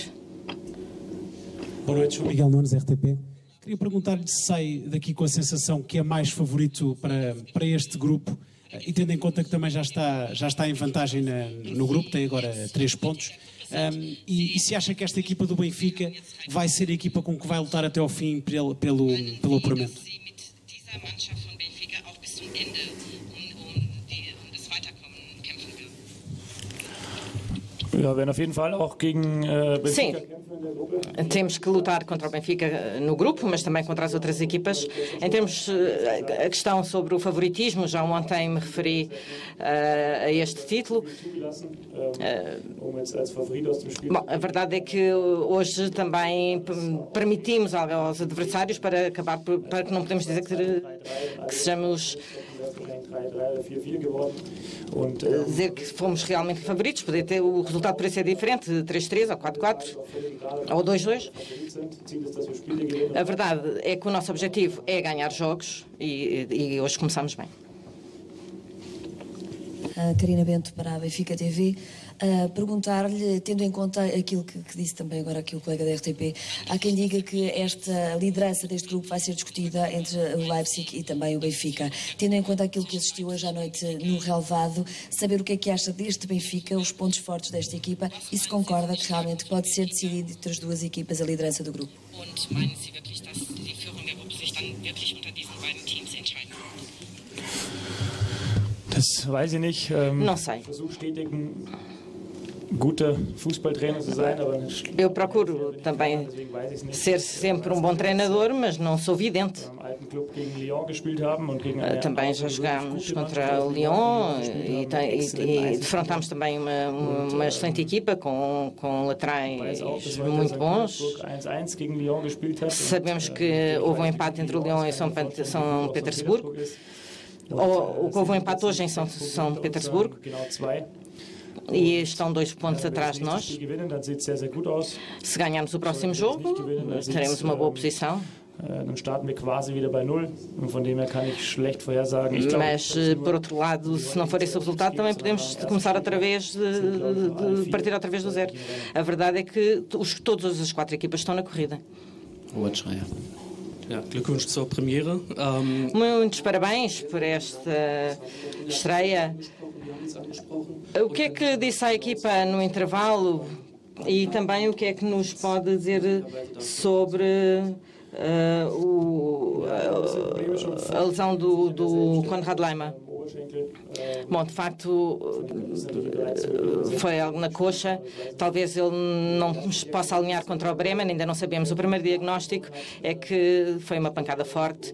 Boa noite, Miguel Nunes, RTP. Queria perguntar-lhe se sai daqui com a sensação que é mais favorito para, para este grupo e tendo em conta que também já está, já está em vantagem na, no grupo, tem agora três pontos. Um, e, e, se acha que esta equipa do Benfica vai ser a equipa com que vai lutar até ao fim pelo, pelo, pelo apuramento? Ja, werden auf jeden Fall auch gegen äh, Benfica Sim, temos que lutar contra o Benfica no grupo, mas também contra as outras equipas. Em termos uh, a questão sobre o favoritismo, já ontem me referi uh, a este título. Uh, bom, a verdade é que hoje também permitimos aos adversários para acabar para que não podemos dizer que, que sejamos dizer que fomos realmente favoritos, poder ter o resultado poderia ser diferente, 3-3 ou 4-4 ou 2-2. A verdade é que o nosso objetivo é ganhar jogos e, e hoje começamos bem. A Karina Bento para a Benfica TV uh, perguntar-lhe, tendo em conta aquilo que, que, disse também agora aqui o colega da RTP, há quem diga que esta liderança deste grupo vai ser discutida entre o Leipzig e também o Benfica. Tendo em conta aquilo que assistiu hoje à noite no relevado, saber o que é que acha deste Benfica, os pontos fortes desta equipa e se concorda que realmente pode ser decidido entre as duas equipas a liderança do grupo. Das weiß ich nicht. Ähm, Não sei. Eu procuro também ser sempre um bom treinador, mas não sou vidente. Eh, também já jogámos contra o Lyon e, e, e defrontámos também uma, uma, excelente equipa com, com laterais muito bons. Sabemos que houve um empate entre o Lyon e São, São Petersburgo. Ou, houve um empate hoje em São, São Petersburgo e estão dois pontos atrás de nós. Se ganharmos o próximo jogo, teremos uma boa posição. Mas, por outro lado, se não for esse o resultado, também podemos começar outra vez, de, de partir outra vez do zero. A verdade é que os, todas as quatro equipas estão na corrida. Um... Muitos parabéns por esta estreia. O que é que disse a equipa no intervalo e também o que é que nos pode dizer sobre uh, o, uh, a lesão do, do Conrad Leima? Bom, de facto, foi algo na coxa. Talvez ele não possa alinhar contra o Bremen, ainda não sabemos. O primeiro diagnóstico é que foi uma pancada forte.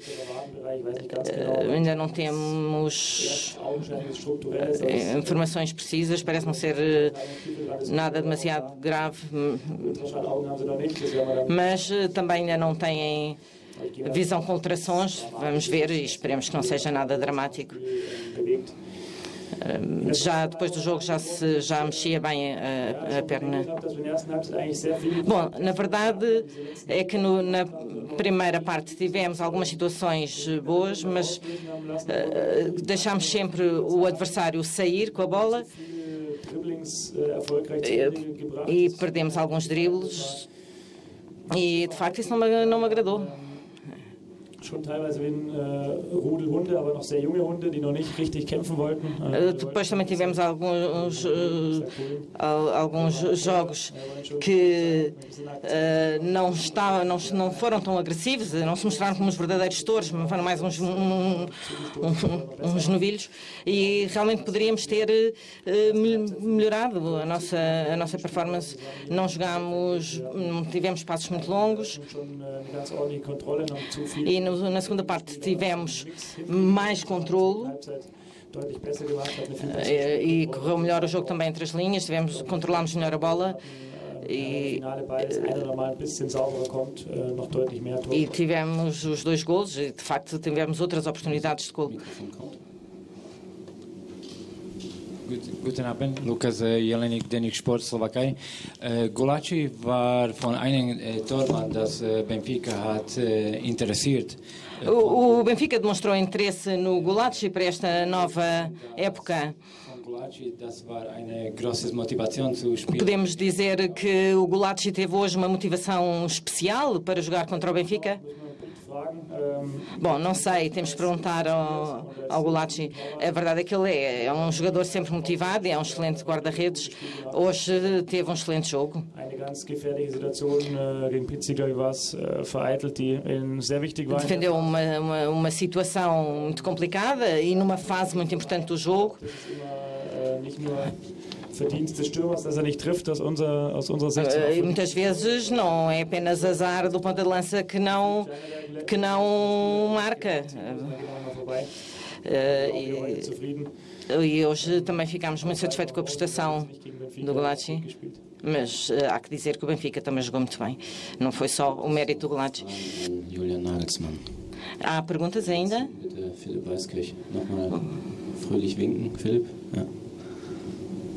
Uh, ainda não temos uh, informações precisas, parece não ser uh, nada demasiado grave, mas também ainda não têm visão com ultrassons. Vamos ver e esperemos que não seja nada dramático. Já depois do jogo já se já mexia bem a, a perna. Bom, na verdade é que no, na primeira parte tivemos algumas situações boas, mas uh, deixámos sempre o adversário sair com a bola e, e perdemos alguns dribles e de facto isso não me, não me agradou schon teilweise in uh, Rudelhunde, aber noch sehr junge Hunde, die noch nicht richtig kämpfen wollten. Uh, Depois também tivemos alguns, uh, alguns jogos que não, estavam, não, não foram tão agressivos, não se mostraram como os verdadeiros touros, mas foram mais uns, um, um, uns novilhos. E realmente poderíamos ter melhorado a nossa, a nossa performance. Não jogámos, não tivemos passos muito longos. E no na segunda parte tivemos mais controlo. Eh, e correu melhor o jogo também entre as linhas, tivemos, controlámos melhor a bola. E, e tivemos os dois golos. E, de facto, tivemos outras oportunidades de gol. Guten Abend, Lukas Jelenik, Denik Sport, Slowakei. Äh, Golaci war von einem äh, Tormann, das äh, Benfica hat interessiert. O, o Benfica demonstrou interesse no Golaci para esta nova época. Podemos dizer que o Gulaci teve hoje uma motivação especial para jogar contra o Benfica? Bom, não sei, temos de perguntar ao, ao Gulacci. A verdade é que ele é, é um jogador sempre motivado e é um excelente guarda-redes. Hoje teve um excelente jogo. Defendeu uma, uma, uma situação muito complicada e numa fase muito importante do jogo. Verdienst des Stürmers, dass er nicht trifft, aus unserer, aus unserer Sicht. E muitas vezes não é apenas azar do ponta de lança que não, que não marca. Uh, e, e hoje também ficámos muito satisfeitos com a prestação do Golaci. Mas uh, há que dizer que o Benfica também jogou muito bem. Não foi só o mérito do Golaci. Julian Nagelsmann. Há perguntas ainda? Bitte, Philipp Weiskirch. Nochmal fröhlich winken, Philipp.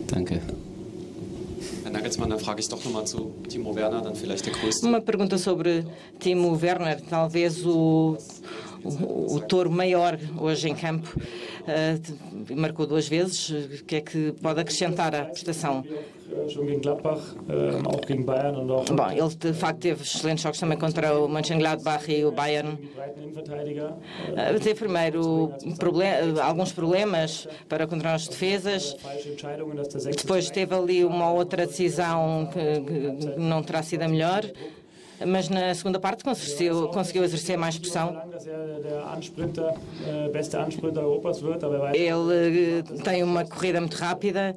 Danke. Uma pergunta sobre Timo Werner, talvez o, o, o touro maior hoje em campo. Uh, marcou duas vezes. O que é que pode acrescentar à prestação? Bom, ele de facto teve excelentes jogos também contra o Mönchengladbach e o Bayern. Uh, teve primeiro problem, alguns problemas para controlar as defesas. Depois teve ali uma outra decisão que, que não terá sido a melhor mas na segunda parte conseguiu, conseguiu exercer mais pressão. Ele eh, tem uma corrida muito rápida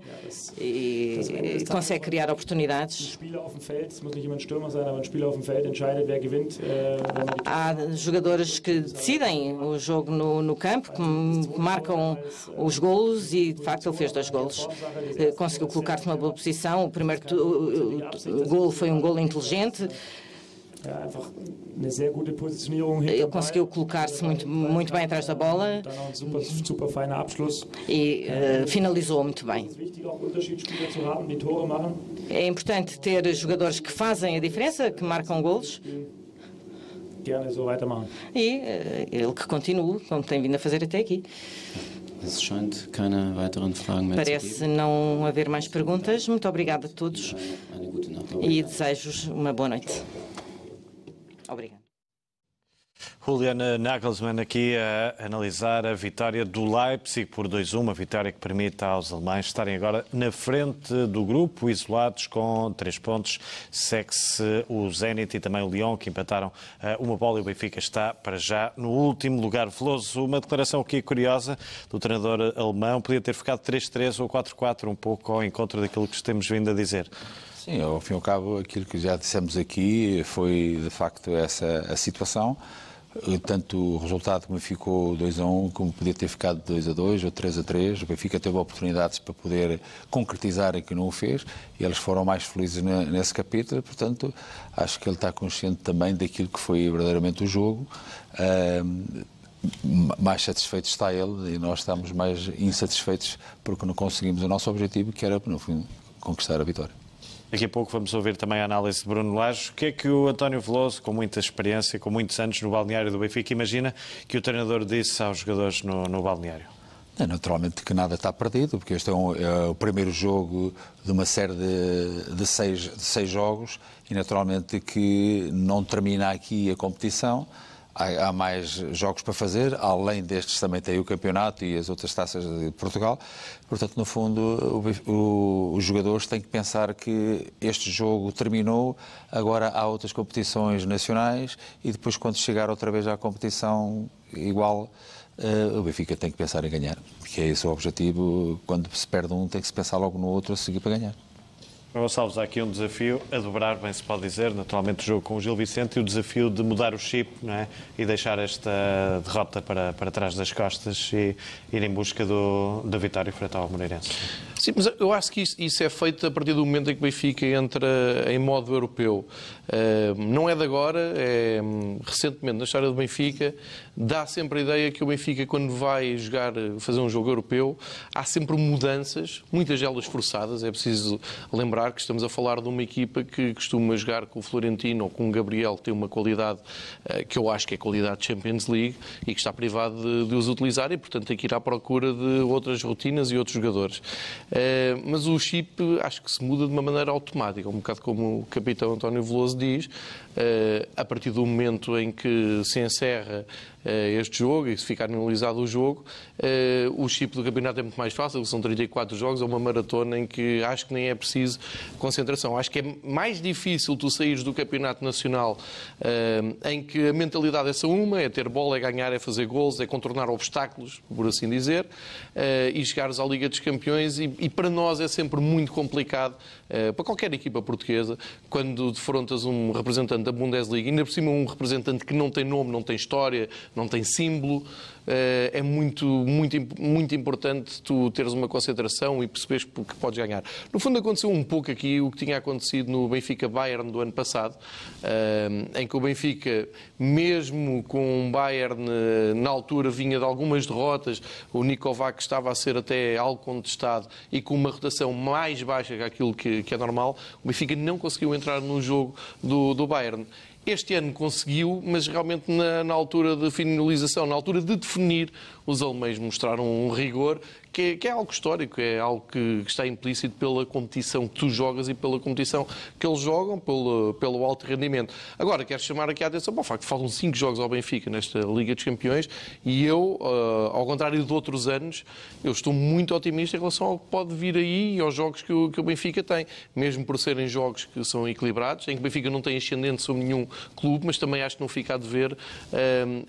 e consegue criar oportunidades. Há jogadores que decidem o jogo no, no campo, que marcam os golos e, de facto, ele fez dois golos. Eh, conseguiu colocar-se numa boa posição. O primeiro golo foi um golo inteligente. Ele conseguiu colocar-se muito, muito bem atrás da bola e uh, finalizou muito bem. É importante ter jogadores que fazem a diferença, que marcam golos. E uh, ele que continua, como tem vindo a fazer até aqui. Parece não haver mais perguntas. Muito obrigada a todos e desejo uma boa noite. Obrigado. Juliana Nagelsmann aqui a analisar a vitória do Leipzig por 2-1, uma vitória que permite aos alemães estarem agora na frente do grupo, isolados com três pontos. Segue-se o Zenit e também o Lyon, que empataram eh, uma bola e o Benfica está para já no último lugar. Veloso, uma declaração aqui curiosa do treinador alemão, podia ter ficado 3-3 ou 4-4, um pouco ao encontro daquilo que temos vindo a dizer. Sim, ao fim e ao cabo, aquilo que já dissemos aqui foi de facto essa a situação. Tanto o resultado como ficou 2 a 1, como podia ter ficado 2 a 2 ou 3 a 3. O Benfica teve oportunidades para poder concretizar e que não o fez e eles foram mais felizes nesse capítulo. Portanto, acho que ele está consciente também daquilo que foi verdadeiramente o jogo. mais satisfeito está ele e nós estamos mais insatisfeitos porque não conseguimos o nosso objetivo, que era, no fim, conquistar a vitória. Daqui a pouco vamos ouvir também a análise de Bruno Lage. O que é que o António Veloso, com muita experiência, com muitos anos no balneário do Benfica, imagina que o treinador disse aos jogadores no, no balneário? É, naturalmente que nada está perdido, porque este é, um, é o primeiro jogo de uma série de, de, seis, de seis jogos e naturalmente que não termina aqui a competição há, há, mais jogos para fazer, além destes também tem o campeonato e as outras taças de Portugal. Portanto, no fundo, o, o, os jogadores têm que pensar que este jogo terminou, agora há outras competições nacionais e depois, quando chegar outra vez à competição igual, uh, o Benfica tem que pensar em ganhar. Que é esse o objetivo. Quando se perde um, tem que se pensar logo no outro a seguir para ganhar. Gonçalves, há aqui um desafio a dobrar, bem se pode dizer, naturalmente o jogo com o Gil Vicente e o desafio de mudar o chip não é? e deixar esta derrota para, para trás das costas e ir em busca do, da vitória frente ao Moreirense. Sim, mas eu acho que isso, isso, é feito a partir do momento em que o Benfica entra em modo europeu. Uh, não é de agora, é recentemente na história do Benfica, dá sempre a ideia que o Benfica, quando vai jogar, fazer um jogo europeu, há sempre mudanças, muitas delas forçadas. É preciso lembrar que estamos a falar de uma equipa que costuma jogar com o Florentino ou com o Gabriel, que tem uma qualidade uh, que eu acho que é qualidade de Champions League e que está privado de, de os utilizar e, portanto, tem que ir à procura de outras rotinas e outros jogadores. Eh, mas o chip acho que se muda de uma maneira automática, um bocado como o capitão António Veloso diz, eh, a partir do momento em que se encerra eh, este jogo e se ficar analisado o jogo, eh, o chip do campeonato é muito mais fácil, são 34 jogos, é uma maratona em que acho que nem é preciso concentração. Acho que é mais difícil tu saíres do campeonato nacional em que a mentalidade é só uma, é ter bola, é ganhar, é fazer gols, é contornar obstáculos, por assim dizer, e chegares à Liga dos Campeões e para nós é sempre muito complicado, para qualquer equipa portuguesa, quando defrontas um representante da Bundesliga, ainda por cima um representante que não tem nome, não tem história, não tem símbolo, é muito, muito, muito importante tu teres uma concentração e perceberes que podes ganhar. No fundo, aconteceu um pouco aqui o que tinha acontecido no Benfica Bayern do ano passado, eh, em que o Benfica, mesmo com um Bayern eh, na altura, vinha de algumas derrotas, o Nikovac estava a ser até algo contestado e com uma rotação mais baixa que aquilo que, que é normal, o Benfica não conseguiu entrar no jogo do, do Bayern. Este ano conseguiu, mas realmente na, na, altura de finalização, na altura de definir, os alemães mostraram um rigor que é, que é algo histórico, é algo que, que, está implícito pela competição que tu jogas e pela competição que eles jogam, pelo, pelo alto rendimento. Agora, quero chamar aqui a atenção para o facto que faltam cinco jogos ao Benfica nesta Liga dos Campeões e eu, uh, ao contrário de outros anos, eu estou muito otimista em relação ao que pode vir aí e aos jogos que o, que o Benfica tem, mesmo por serem jogos que são equilibrados, em que o Benfica não tem ascendente sobre nenhum clube, mas também acho que não fica a dever uh,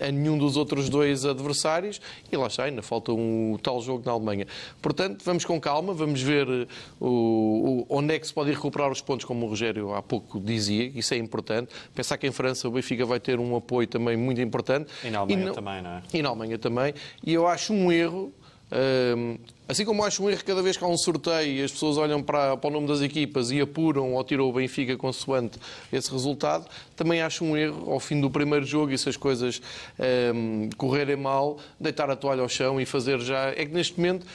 a nenhum dos outros dois adversários e lá está, ainda falta um tal jogo na Alemanha. Portanto, vamos com calma, vamos ver eh, o, o, onde é que se pode recuperar os pontos, como o Rogério há pouco dizia, isso é importante. Pensar que em França o Benfica vai ter um apoio também muito importante. E na Alemanha e não, também, não é? E na Alemanha também. E eu acho um erro assim como acho um erro cada vez que há um sorteio e as pessoas olham para, para, o nome das equipas e apuram ou tiram o Benfica consoante esse resultado, também acho um erro ao fim do primeiro jogo e se as coisas um, correrem mal, deitar a toalha ao chão e fazer já. É que neste momento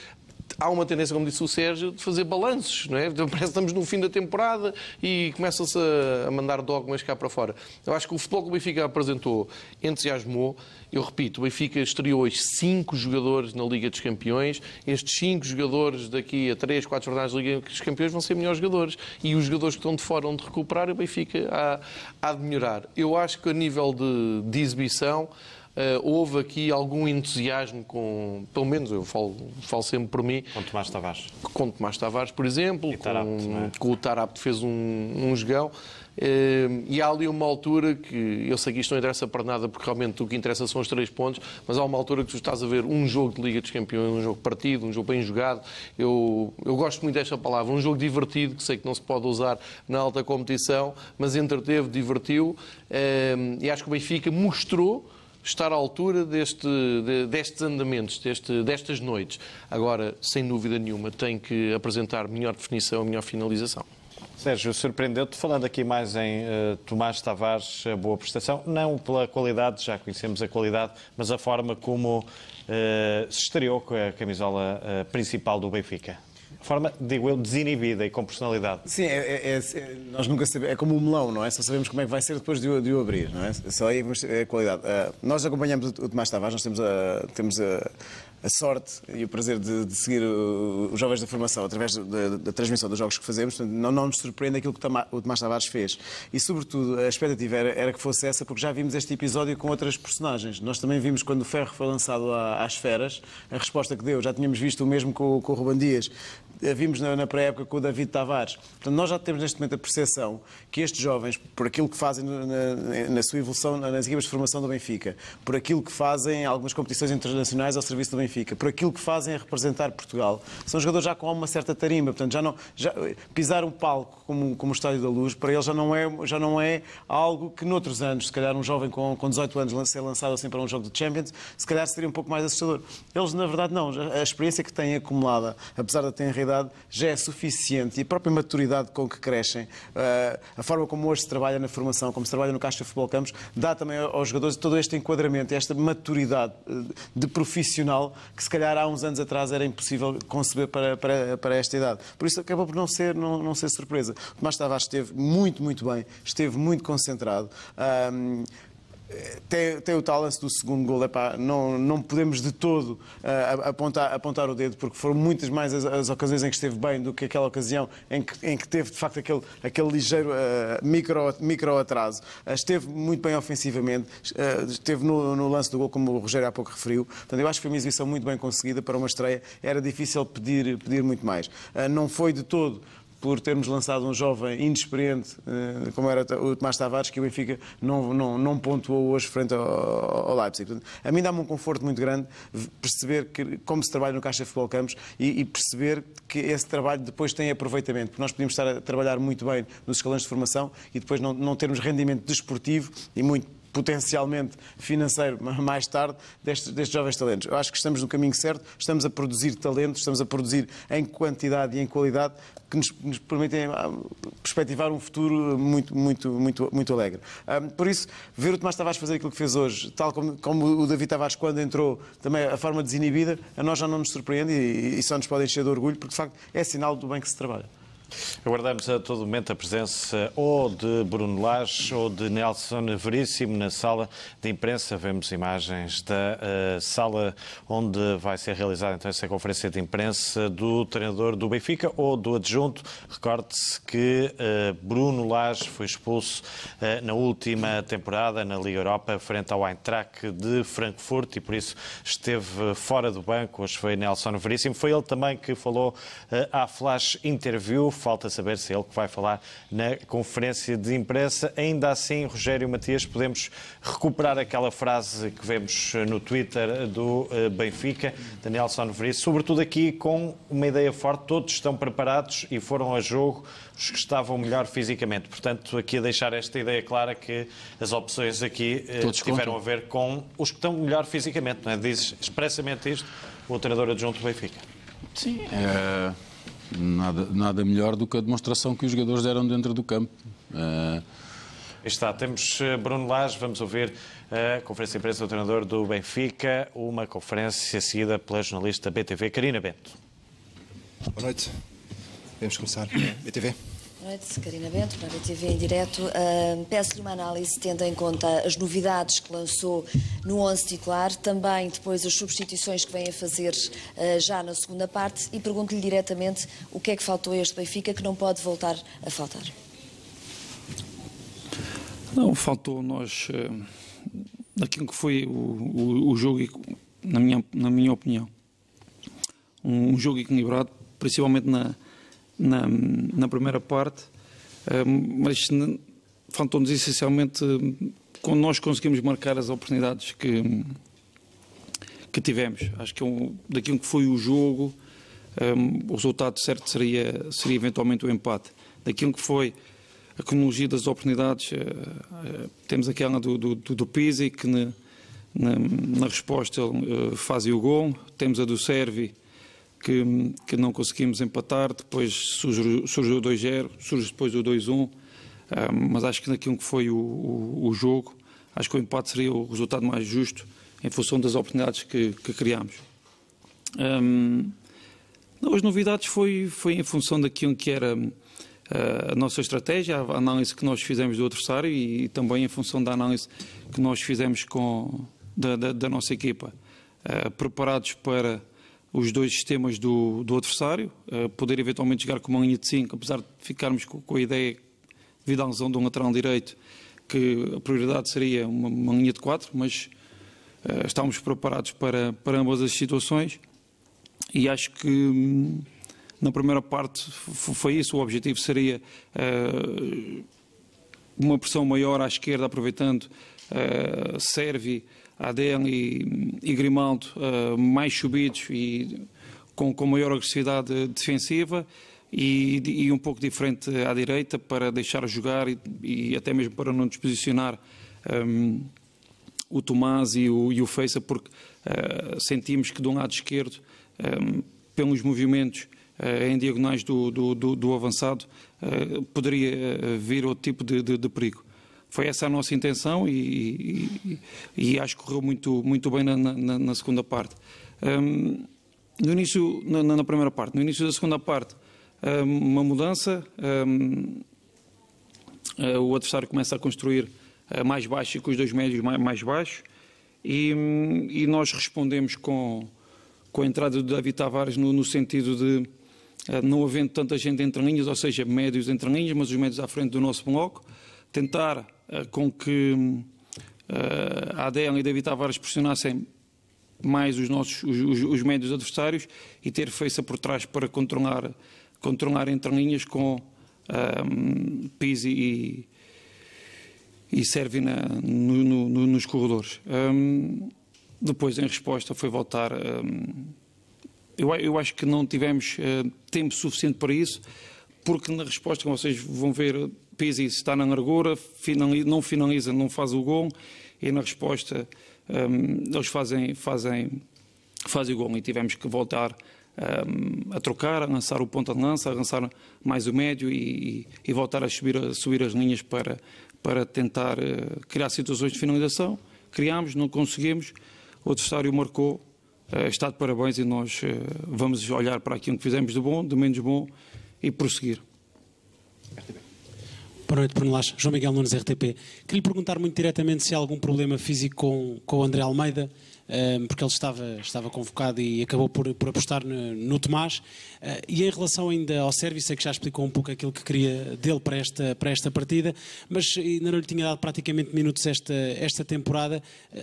há uma tendência, como disse o Sérgio, de fazer balanços, não é? Parece que estamos no fim da temporada e começa-se a mandar dogmas cá para fora. Eu acho que o futebol que o Benfica apresentou entusiasmou. Eu repito, o Benfica estreou hoje cinco jogadores na Liga dos Campeões. Estes cinco jogadores, daqui a três, quatro jornadas da Liga dos Campeões, vão ser melhores jogadores. E os jogadores que estão de fora, onde recuperar, o Benfica há, há de melhorar. Eu acho que a nível de, de exibição, Uh, houve aqui algum entusiasmo com, pelo menos eu falo, falo sempre por mim. Com Tomás Tavares. Com Tomás Tavares, por exemplo, com, é? com, o Tarapte fez um, um jogão. Uh, e há ali uma altura que eu sei que isto não interessa para nada, porque realmente o que interessa são os três pontos, mas há uma altura que tu estás a ver um jogo de Liga dos Campeões, um jogo partido, um jogo bem jogado. Eu, eu gosto muito desta palavra, um jogo divertido, que sei que não se pode usar na alta competição, mas entreteve, divertiu. Uh, e acho que o Benfica mostrou estar à altura deste, de, destes andamentos, deste, destas noites. Agora, sem dúvida nenhuma, tem que apresentar melhor definição, melhor finalização. Sérgio, surpreendeu-te, falando aqui mais em uh, Tomás Tavares, a boa prestação, não pela qualidade, já conhecemos a qualidade, mas a forma como uh, se estreou com a camisola uh, principal do Benfica forma, digo eu, desinibida e com personalidade. Sim, é, é, é, nós nunca sabemos, é como o melão, não é? Só sabemos como é que vai ser depois de o, de o abrir, não é? Só aí é a qualidade. Uh, nós acompanhamos o, Tomás Tavares, nós temos a, temos a, a sorte e o prazer de, de seguir os jovens da formação através da, da, transmissão dos jogos que fazemos, portanto, não, não nos surpreende aquilo que o Tomás Tavares fez. E, sobretudo, a expectativa era, era, que fosse essa, porque já vimos este episódio com outras personagens. Nós também vimos quando o Ferro foi lançado às feras, a resposta que deu, já tínhamos visto o mesmo com, com o Ruban Dias, vimos na, na pré-época com o David Tavares. Portanto, nós já temos neste momento a percepção que estes jovens, por aquilo que fazem na, na sua evolução nas equipas de formação do Benfica, por aquilo que fazem em algumas competições internacionais ao serviço do Benfica, por aquilo que fazem a representar Portugal, são jogadores já com uma certa tarimba. Portanto, já não, já, pisar um palco como, como o Estádio da Luz, para eles já não, é, já não é algo que noutros anos, se calhar um jovem com, com 18 anos ser lançado assim para um jogo de Champions, se calhar seria um pouco mais assustador. Eles, na verdade, não. A experiência que têm acumulada, apesar da tenra já é suficiente e a própria maturidade com que crescem, eh, a forma como hoje se trabalha na formação, como se trabalha no Caixa Futebol Campos, dá também aos jogadores todo este enquadramento, esta maturidade eh, de profissional que se calhar há uns anos atrás era impossível conceber para, para, para esta idade. Por isso acabou por não ser, não, não ser surpresa. O Tomás Tavares esteve muito, muito bem, esteve muito concentrado. Um, tem, tem, o tal lance do segundo gol. Epá, não, não podemos de todo uh, apontar, apontar o dedo, porque foram muitas mais as, as, ocasiões em que esteve bem do que aquela ocasião em que, em que teve, de facto, aquele, aquele ligeiro uh, micro, micro atraso. Uh, esteve muito bem ofensivamente, esteve no, no, lance do gol, como o Rogério há pouco referiu. Portanto, eu acho que foi uma exibição muito bem conseguida para uma estreia. Era difícil pedir, pedir muito mais. não foi de todo por termos lançado um jovem inexperiente, eh, como era o Tomás Tavares, que o Benfica não, não, não pontuou hoje frente ao, ao Leipzig. Portanto, a mim dá-me um conforto muito grande perceber que, como se trabalha no Caixa Futebol Campos e, e, perceber que esse trabalho depois tem aproveitamento, porque nós podemos estar a trabalhar muito bem nos escalões de formação e depois não, não termos rendimento desportivo e muito potencialmente financeiro *laughs* mais tarde destes, destes, jovens talentos. Eu acho que estamos no caminho certo, estamos a produzir talentos, estamos a produzir em quantidade e em qualidade que nos, nos permitem ah, perspectivar um futuro muito, muito, muito, muito alegre. por isso, ver o Tomás Tavares fazer aquilo que fez hoje, tal como, como o David Tavares quando entrou, também a forma desinibida, a nós já não nos surpreende e, e só nos pode encher de orgulho, porque de facto é sinal do bem que se trabalha. Aguardamos a todo momento a presença ou de Bruno Lage ou de Nelson Veríssimo na sala de imprensa. Vemos imagens da uh, sala onde vai ser realizada então essa conferência de imprensa do treinador do Benfica ou do adjunto. Recorde-se que uh, Bruno Lage foi expulso uh, na última temporada na Liga Europa frente ao Eintracht de Frankfurt e por isso esteve fora do banco. Hoje foi Nelson Veríssimo. Foi ele também que falou à Flash Interview falta saber se é ele que vai falar na conferência de imprensa. Ainda assim, Rogério Matias, podemos recuperar aquela frase que vemos no Twitter do eh, Benfica, Daniel Sonoveris, sobretudo aqui com uma ideia forte, todos estão preparados e foram a jogo os que estavam melhor fisicamente. Portanto, aqui a deixar esta ideia clara que as opções aqui eh, Todos tiveram contam. a ver com os que estão melhor fisicamente, não é? Diz expressamente isto o treinador adjunto do Benfica. Sim, é Nada, nada melhor do que a demonstração que os jogadores deram dentro do campo. Uh... Está, temos eh, Bruno Lage, vamos ouvir a conferência de imprensa do treinador do Benfica, uma conferência seguida pela jornalista BTV, Karina Bento. Boa noite. Podemos começar. BTV. Noite, Karina Bento, para a BTV em direto. Uh, Peço-lhe uma análise tendo em conta as novidades que lançou no 11 titular, também depois as substituições que vem a fazer uh, já na segunda parte e pergunto-lhe diretamente o que é que faltou a este Benfica que não pode voltar a faltar. Não, faltou nós, uh, daquilo que foi o, o, o jogo, na minha, na minha opinião, um, um jogo equilibrado, principalmente na na, na primeira parte, eh, mas faltou-nos essencialmente quando nós conseguimos marcar as oportunidades que, que tivemos. Acho que um, daquilo que foi o jogo, eh, o resultado certo seria, seria eventualmente o empate. Daquilo que foi a cronologia das oportunidades, uh, uh, temos aquela do, do, do Pizzi, que na, na, na resposta uh, faz o gol, temos a do Servi, que, que não conseguimos empatar, depois surge, o 2-0, surge depois o 2-1, ah, mas acho que naquilo que foi o, o, o, jogo, acho que o empate seria o resultado mais justo em função das oportunidades que, que criámos. Um, não, as novidades foi, foi em função daquilo que era ah, a nossa estratégia, a análise que nós fizemos do adversário e, e também em função da análise que nós fizemos com, da, da, da nossa equipa. Uh, preparados para os dois sistemas do, do adversário, uh, poder eventualmente jogar com uma linha de 5, apesar de ficarmos com, com a ideia, devido à lesão de um lateral direito, que a prioridade seria uma, uma linha de 4, mas uh, estávamos preparados para, para ambas as situações. E acho que, na primeira parte foi isso, o objetivo seria uh, uma pressão maior à esquerda, aproveitando uh, Servi, Adel e, e Grimaldo uh, mais subidos e com, com maior agressividade defensiva e, e, um pouco diferente à direita para deixar jogar e, e até mesmo para não disposicionar um, o Tomás e o, e o Feiça, porque uh, sentimos que de um lado esquerdo, um, pelos movimentos uh, em diagonais do, do, do, do avançado, poderia vir outro tipo de, de, de, perigo. Foi essa a nossa intenção e, e acho que correu muito, muito bem na, na, na segunda parte. Um, no início, na, na, primeira parte, no início da segunda parte, uma mudança, um, o adversário começa a construir eh, mais baixo e com os dois médios mais baixos. E, e, nós respondemos com, com a entrada do David Tavares no, no sentido de, eh, não havendo tanta gente entre linhas, ou seja, médios entre linhas, mas os médios à frente do nosso bloco, tentar uh, com que uh, a ADL e David Tavares pressionassem mais os nossos os, os, os médios adversários e ter feita por trás para controlar, controlar entre linhas com um, Pizzi e, e na, no, no, nos corredores. Um, depois, em resposta, foi voltar. Um, eu, eu, acho que não tivemos uh, tempo suficiente para isso, porque na resposta, como vocês vão ver, Pizzi está na largura, não finaliza, não faz o gol, e na resposta um, eles fazem, fazem, fazem o gol e tivemos que voltar um, a trocar, a lançar o ponta de lança, a lançar mais o médio e, e, voltar a subir, a subir as linhas para, para tentar uh, criar situações de finalização. Criámos, não conseguimos, o adversário marcou, uh, está de parabéns e nós uh, vamos olhar para aquilo que fizemos de bom, de menos bom e prosseguir. Boa noite, Bruno Lacha. João Miguel Nunes, RTP. Queria lhe perguntar muito diretamente se há algum problema físico com, com o André Almeida porque ele estava, estava convocado e acabou por, por apostar no, no Tomás. Ah, e em relação ainda ao serviço, sei que já explicou um pouco aquilo que queria dele para esta, para esta partida, mas ainda não lhe tinha dado praticamente minutos esta, esta temporada. Ah,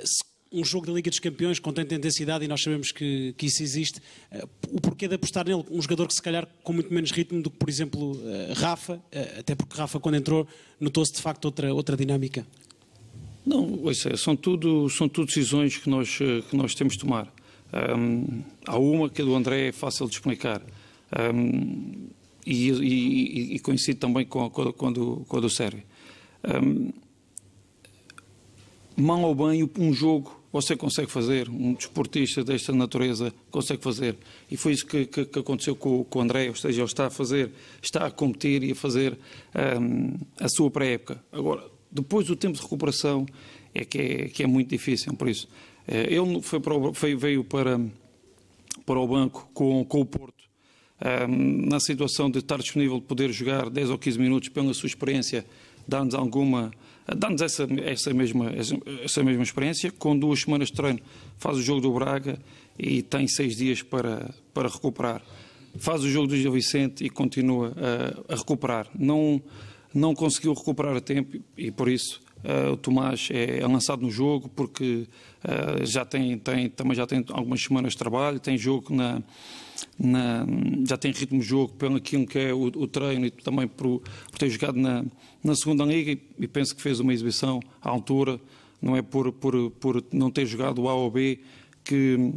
um jogo da Liga dos Campeões com tanta intensidade e nós sabemos que, que isso existe. Ah, o porquê de apostar nele? Um jogador que se calhar com muito menos ritmo do que, por exemplo, Rafa, até porque Rafa, quando entrou, notou-se de facto outra, outra dinâmica. Não, ouça, são tudo, são tudo decisões que nós, que nós temos de tomar. Há uma que é do André é fácil de explicar. E, e, e, coincide também com, com, com, do, com a do Sérvio. Um, mal ou bem, um jogo você consegue fazer, um desportista desta natureza consegue fazer. E foi isso que, que, que aconteceu com, com o André, ou seja, ele está a fazer, está a competir e a fazer um, a sua pré-época. Agora, depois o tempo de recuperação é que é, que é muito difícil, por isso. Eh, ele foi para o, foi, veio para, para o banco com, com o Porto, um, na situação de estar disponível de poder jogar 10 ou 15 minutos pela sua experiência, dá-nos alguma, dá-nos essa, essa, mesma, essa mesma experiência. Com duas semanas de treino, faz o jogo do Braga e tem seis dias para, para recuperar. Faz o jogo do Gil Vicente e continua a, a recuperar. Não não conseguiu recuperar a tempo e por isso uh, o Tomás é, é, lançado no jogo porque uh, já tem, tem, também já tem algumas semanas de trabalho, tem jogo na, na, já tem ritmo de jogo pelo aquilo que é o, o treino e também por, por, ter jogado na, na segunda liga e, penso que fez uma exibição à altura, não é por, por, por não ter jogado o A ou B que,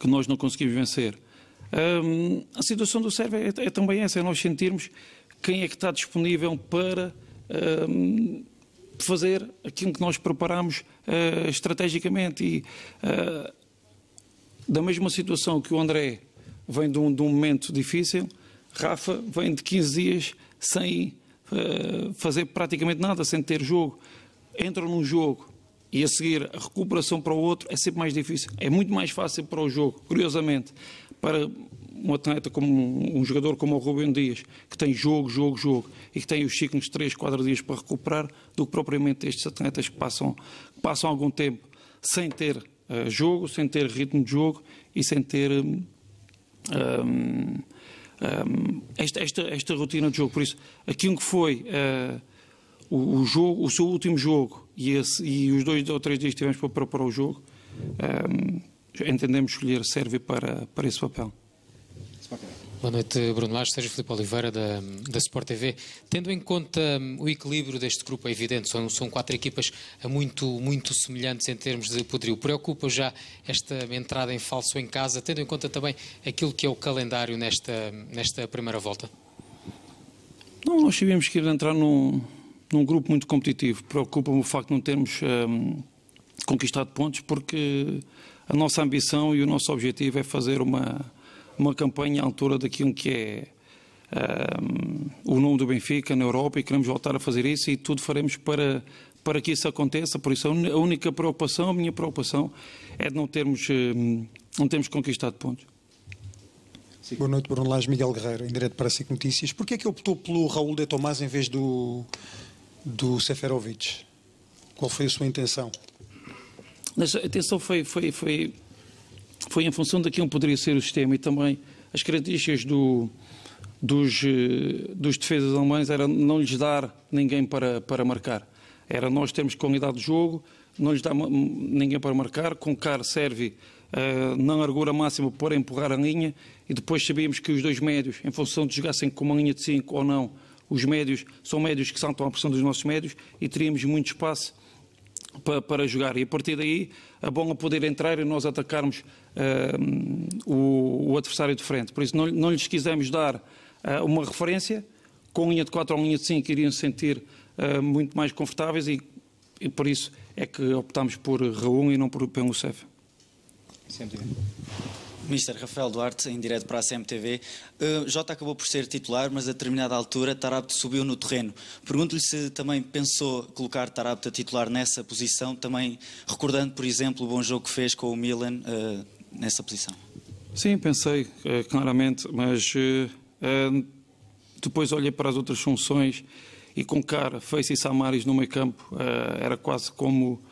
que nós não conseguimos vencer. Um, a situação do Sérvia é, é, também essa, é nós sentirmos quem é que está disponível para uh, fazer aquilo que nós preparamos uh, estrategicamente. E uh, da mesma situação que o André vem de um, de um, momento difícil, Rafa vem de 15 dias sem fazer praticamente nada, sem ter jogo. Entra num jogo e a seguir a recuperação para o outro é sempre mais difícil. É muito mais fácil para o jogo, curiosamente, para um atleta como um jogador como o Rubem Dias, que tem jogo, jogo, jogo, e que tem os ciclos de 3, 4 dias para recuperar, do que propriamente estes atletas que passam, passam algum tempo sem ter uh, jogo, sem ter ritmo de jogo e sem ter um, um, um, esta, esta, esta, rotina de jogo. Por isso, aquilo que foi uh, o, o, jogo, o seu último jogo e, esse, e, os dois ou três dias que tivemos para preparar o jogo, entendemos escolher serve para, para esse papel. Boa noite, Bruno Lage, Sérgio Filipe Oliveira, da, da Sport TV. Tendo em conta hum, o equilíbrio deste grupo, é evidente, são, são quatro equipas muito, muito semelhantes em termos de poderio. Preocupa já esta entrada em falso em casa, tendo em conta também aquilo que é o calendário nesta, nesta primeira volta? Não, nós sabíamos que ir entrar num, num grupo muito competitivo. Preocupa-me o facto de não termos hum, conquistado pontos, porque a nossa ambição e o nosso objetivo é fazer uma uma campanha à altura daquilo que é um, o nome do Benfica na Europa e queremos voltar a fazer isso e tudo faremos para, para que isso aconteça. Por isso, a única preocupação, a minha preocupação, é de não termos, um, não termos conquistado pontos. Sim. Boa noite, Bruno Lage, Miguel Guerreiro, em direto para a SIC Notícias. Porquê é que optou pelo Raul de Tomás em vez do, do Seferovic? Qual foi a sua intenção? Mas a intenção foi, foi, foi foi em função daquilo que poderia ser o sistema e também as características do, dos, eh, dos defesas alemães era não lhes dar ninguém para, para marcar. Era nós termos qualidade de jogo, não lhes dar ninguém para marcar, com car serve uh, na largura máxima para empurrar a linha e depois sabíamos que os dois médios, em função de jogassem com uma linha de 5 ou não, os médios são médios que saltam à pressão dos nossos médios e teríamos muito espaço para, para jogar. E a partir daí a bola poder entrar e nós atacarmos uh, o, o, adversário de frente. Por isso não, não lhes quisemos dar uh, uma referência, com linha de 4 ou linha de 5 iriam se sentir uh, muito mais confortáveis e, e, por isso é que optámos por Raul e não por, pelo CEF. Mister Rafael Duarte, em direto para a CMTV. Uh, Jota acabou por ser titular, mas a determinada altura Tarapte subiu no terreno. Pergunto-lhe se também pensou colocar Tarapte a titular nessa posição, também recordando, por exemplo, o bom jogo que fez com o Milan uh, nessa posição. Sim, pensei, uh, claramente, mas depois olhei para as outras funções e com Cara, Face e Samaris no meio campo, era quase como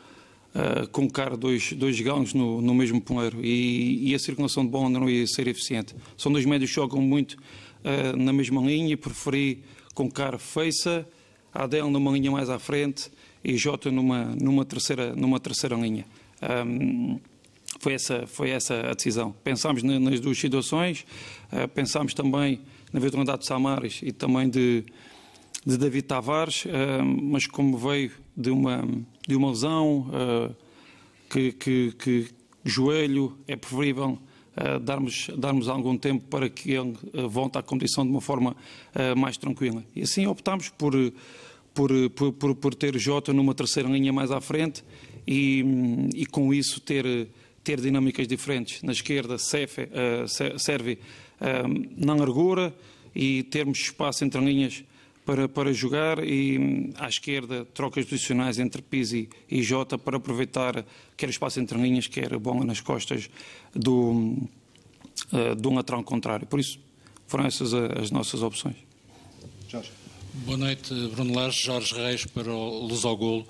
uh, colocar dois, dois galões no, no mesmo poleiro e, e, a circulação de bola não ia ser eficiente. São dois médios que jogam muito uh, na mesma linha e preferi colocar Feiça, Adel numa linha mais à frente e Jota numa, numa, terceira, numa terceira linha. Um, foi essa, foi essa a decisão. Pensámos nas duas situações, uh, pensámos também na eventualidade de Samares e também de, de David Tavares, mas como veio de uma, de uma lesão, uh, que, que, que, joelho, é preferível uh, darmos, darmos algum tempo para que ele uh, volte à competição de uma forma mais tranquila. E assim optámos por, por, por, por, ter Jota numa terceira linha mais à frente e, e com isso ter, ter dinâmicas diferentes. Na esquerda, Cefe, serve na largura e termos espaço entre linhas para, para jogar e hum, à esquerda trocas posicionais entre Pizzi e Jota para aproveitar quer espaço entre linhas, quer bola nas costas do, uh, do lateral contrário. Por isso foram essas as nossas opções. Jorge. Boa noite, Bruno Lage, Jorge Reis para o Luz ao Golo.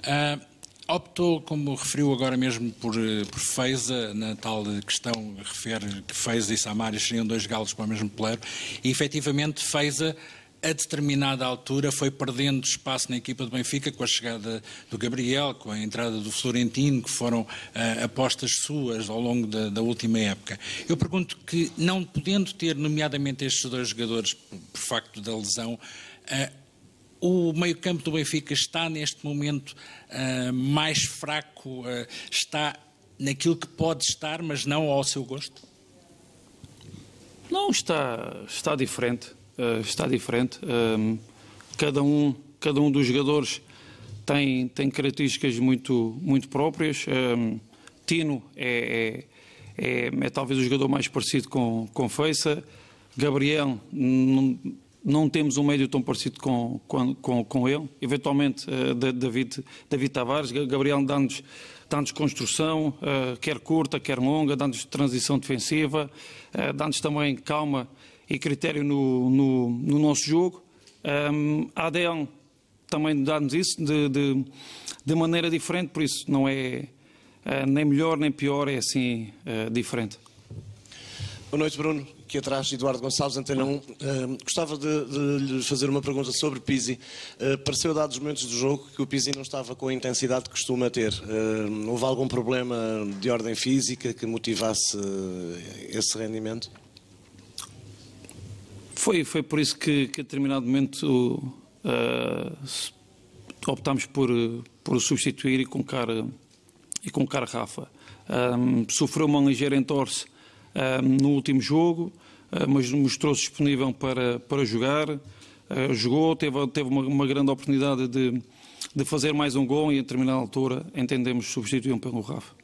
Uh, optou, como referiu agora mesmo, por, eh, por Feiza, na tal questão refere que Feiza e Samaris seriam dois galos para o mesmo poleiro, e efetivamente Feiza a determinada altura foi perdendo espaço na equipa do Benfica com a chegada do Gabriel, com a entrada do Florentino, que foram uh, apostas suas ao longo da, da, última época. Eu pergunto que, não podendo ter, nomeadamente, estes dois jogadores, por, por facto da lesão, uh, o meio-campo do Benfica está neste momento uh, mais fraco, está naquilo que pode estar, mas não ao seu gosto? Não, está, está diferente. Eh, está diferente. Ehm, cada, um, cada um dos jogadores tem, tem características muito, muito próprias. Ehm, Tino é, é, é, é, talvez o jogador mais parecido com, com Feiça. Gabriel, não, não temos um médio tão parecido com, com, com ele. Eventualmente, uh, David, David Tavares, Gabriel dá-nos dá construção, uh, quer curta, quer longa, dá-nos transição defensiva, uh, dá-nos também calma e critério no, no, no nosso jogo. Um, a ADL também dá-nos isso de, de, de, maneira diferente, por isso não é uh, nem melhor nem pior, é assim uh, diferente. Boa noite, Bruno. Aqui atrás, Eduardo Gonçalves, Antena 1. Uh, gostava de, de lhe fazer uma pergunta sobre Pizzi. Uh, pareceu, dados os momentos do jogo, que o Pizzi não estava com a intensidade que costuma ter. Uh, houve algum problema de ordem física que motivasse esse rendimento? Foi, foi por isso que, que a determinado momento uh, optámos por, por substituir e colocar, e colocar Rafa. Um, sofreu uma ligeira entorse um, no último jogo, uh, mas mostrou-se disponível para, para jogar. Uh, jogou, teve, teve uma, uma grande oportunidade de, de fazer mais um gol e, a determinada altura, entendemos substituir pelo Rafa.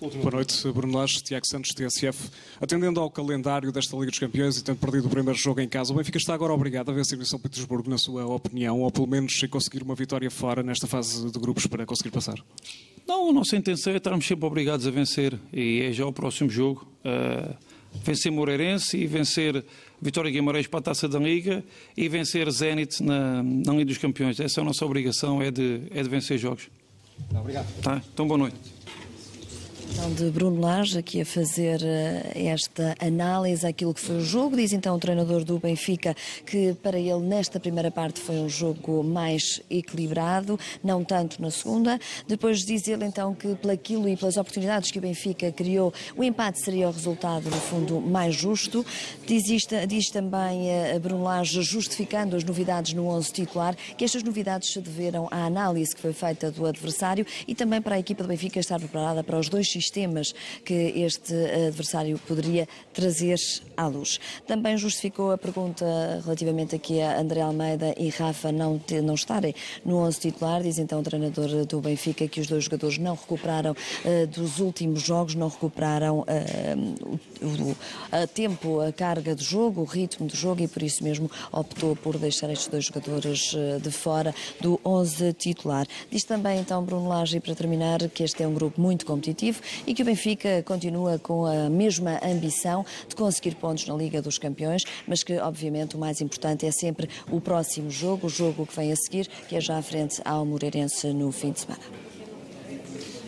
Boa noite, Bruno Lage, Tiago Santos, TSF. Atendendo ao calendário desta Liga dos Campeões e tendo perdido o primeiro jogo em casa, o Benfica está agora obrigado a vencer o São Petersburgo, na sua opinião, ou pelo menos a conseguir uma vitória fora nesta fase de grupos para conseguir passar? Não, a nossa intenção é estarmos sempre obrigados a vencer e é já o próximo jogo. Uh, vencer Moreirense e vencer Vitória Guimarães para a Taça da Liga e vencer Zenit na, na Liga dos Campeões. Essa é a nossa obrigação, é de, é de vencer jogos. Obrigado. Tá? Então, boa noite. Então, de Bruno Lage, aqui a fazer eh, esta análise àquilo que foi o jogo. Diz então o treinador do Benfica que para ele nesta primeira parte foi um jogo mais equilibrado, não tanto na segunda. Depois diz ele então que pelaquilo e pelas oportunidades que o Benfica criou, o empate seria o resultado, no fundo, mais justo. Diz, isto, diz também a Bruno Lage, justificando as novidades no 11 titular, que estas novidades se deveram à análise que foi feita do adversário e também para a equipa do Benfica estar preparada para os dois sistemas que este adversário poderia trazer à luz. Também justificou a pergunta relativamente aqui a André Almeida e Rafa não, ter, não estarem no 11 titular. Diz então o treinador do Benfica que os dois jogadores não recuperaram uh, dos últimos jogos, não recuperaram uh, o, a tempo, a carga do jogo, o ritmo do jogo e por isso mesmo optou por deixar estes dois jogadores uh, de fora do 11 titular. Diz também então Bruno Lage, para terminar, que este é um grupo muito competitivo e que o Benfica continua com a mesma ambição de conseguir pontos na Liga dos Campeões, mas que obviamente o mais importante é sempre o próximo jogo, o jogo que vem a seguir, que é já à frente ao Moreirense no fim de semana.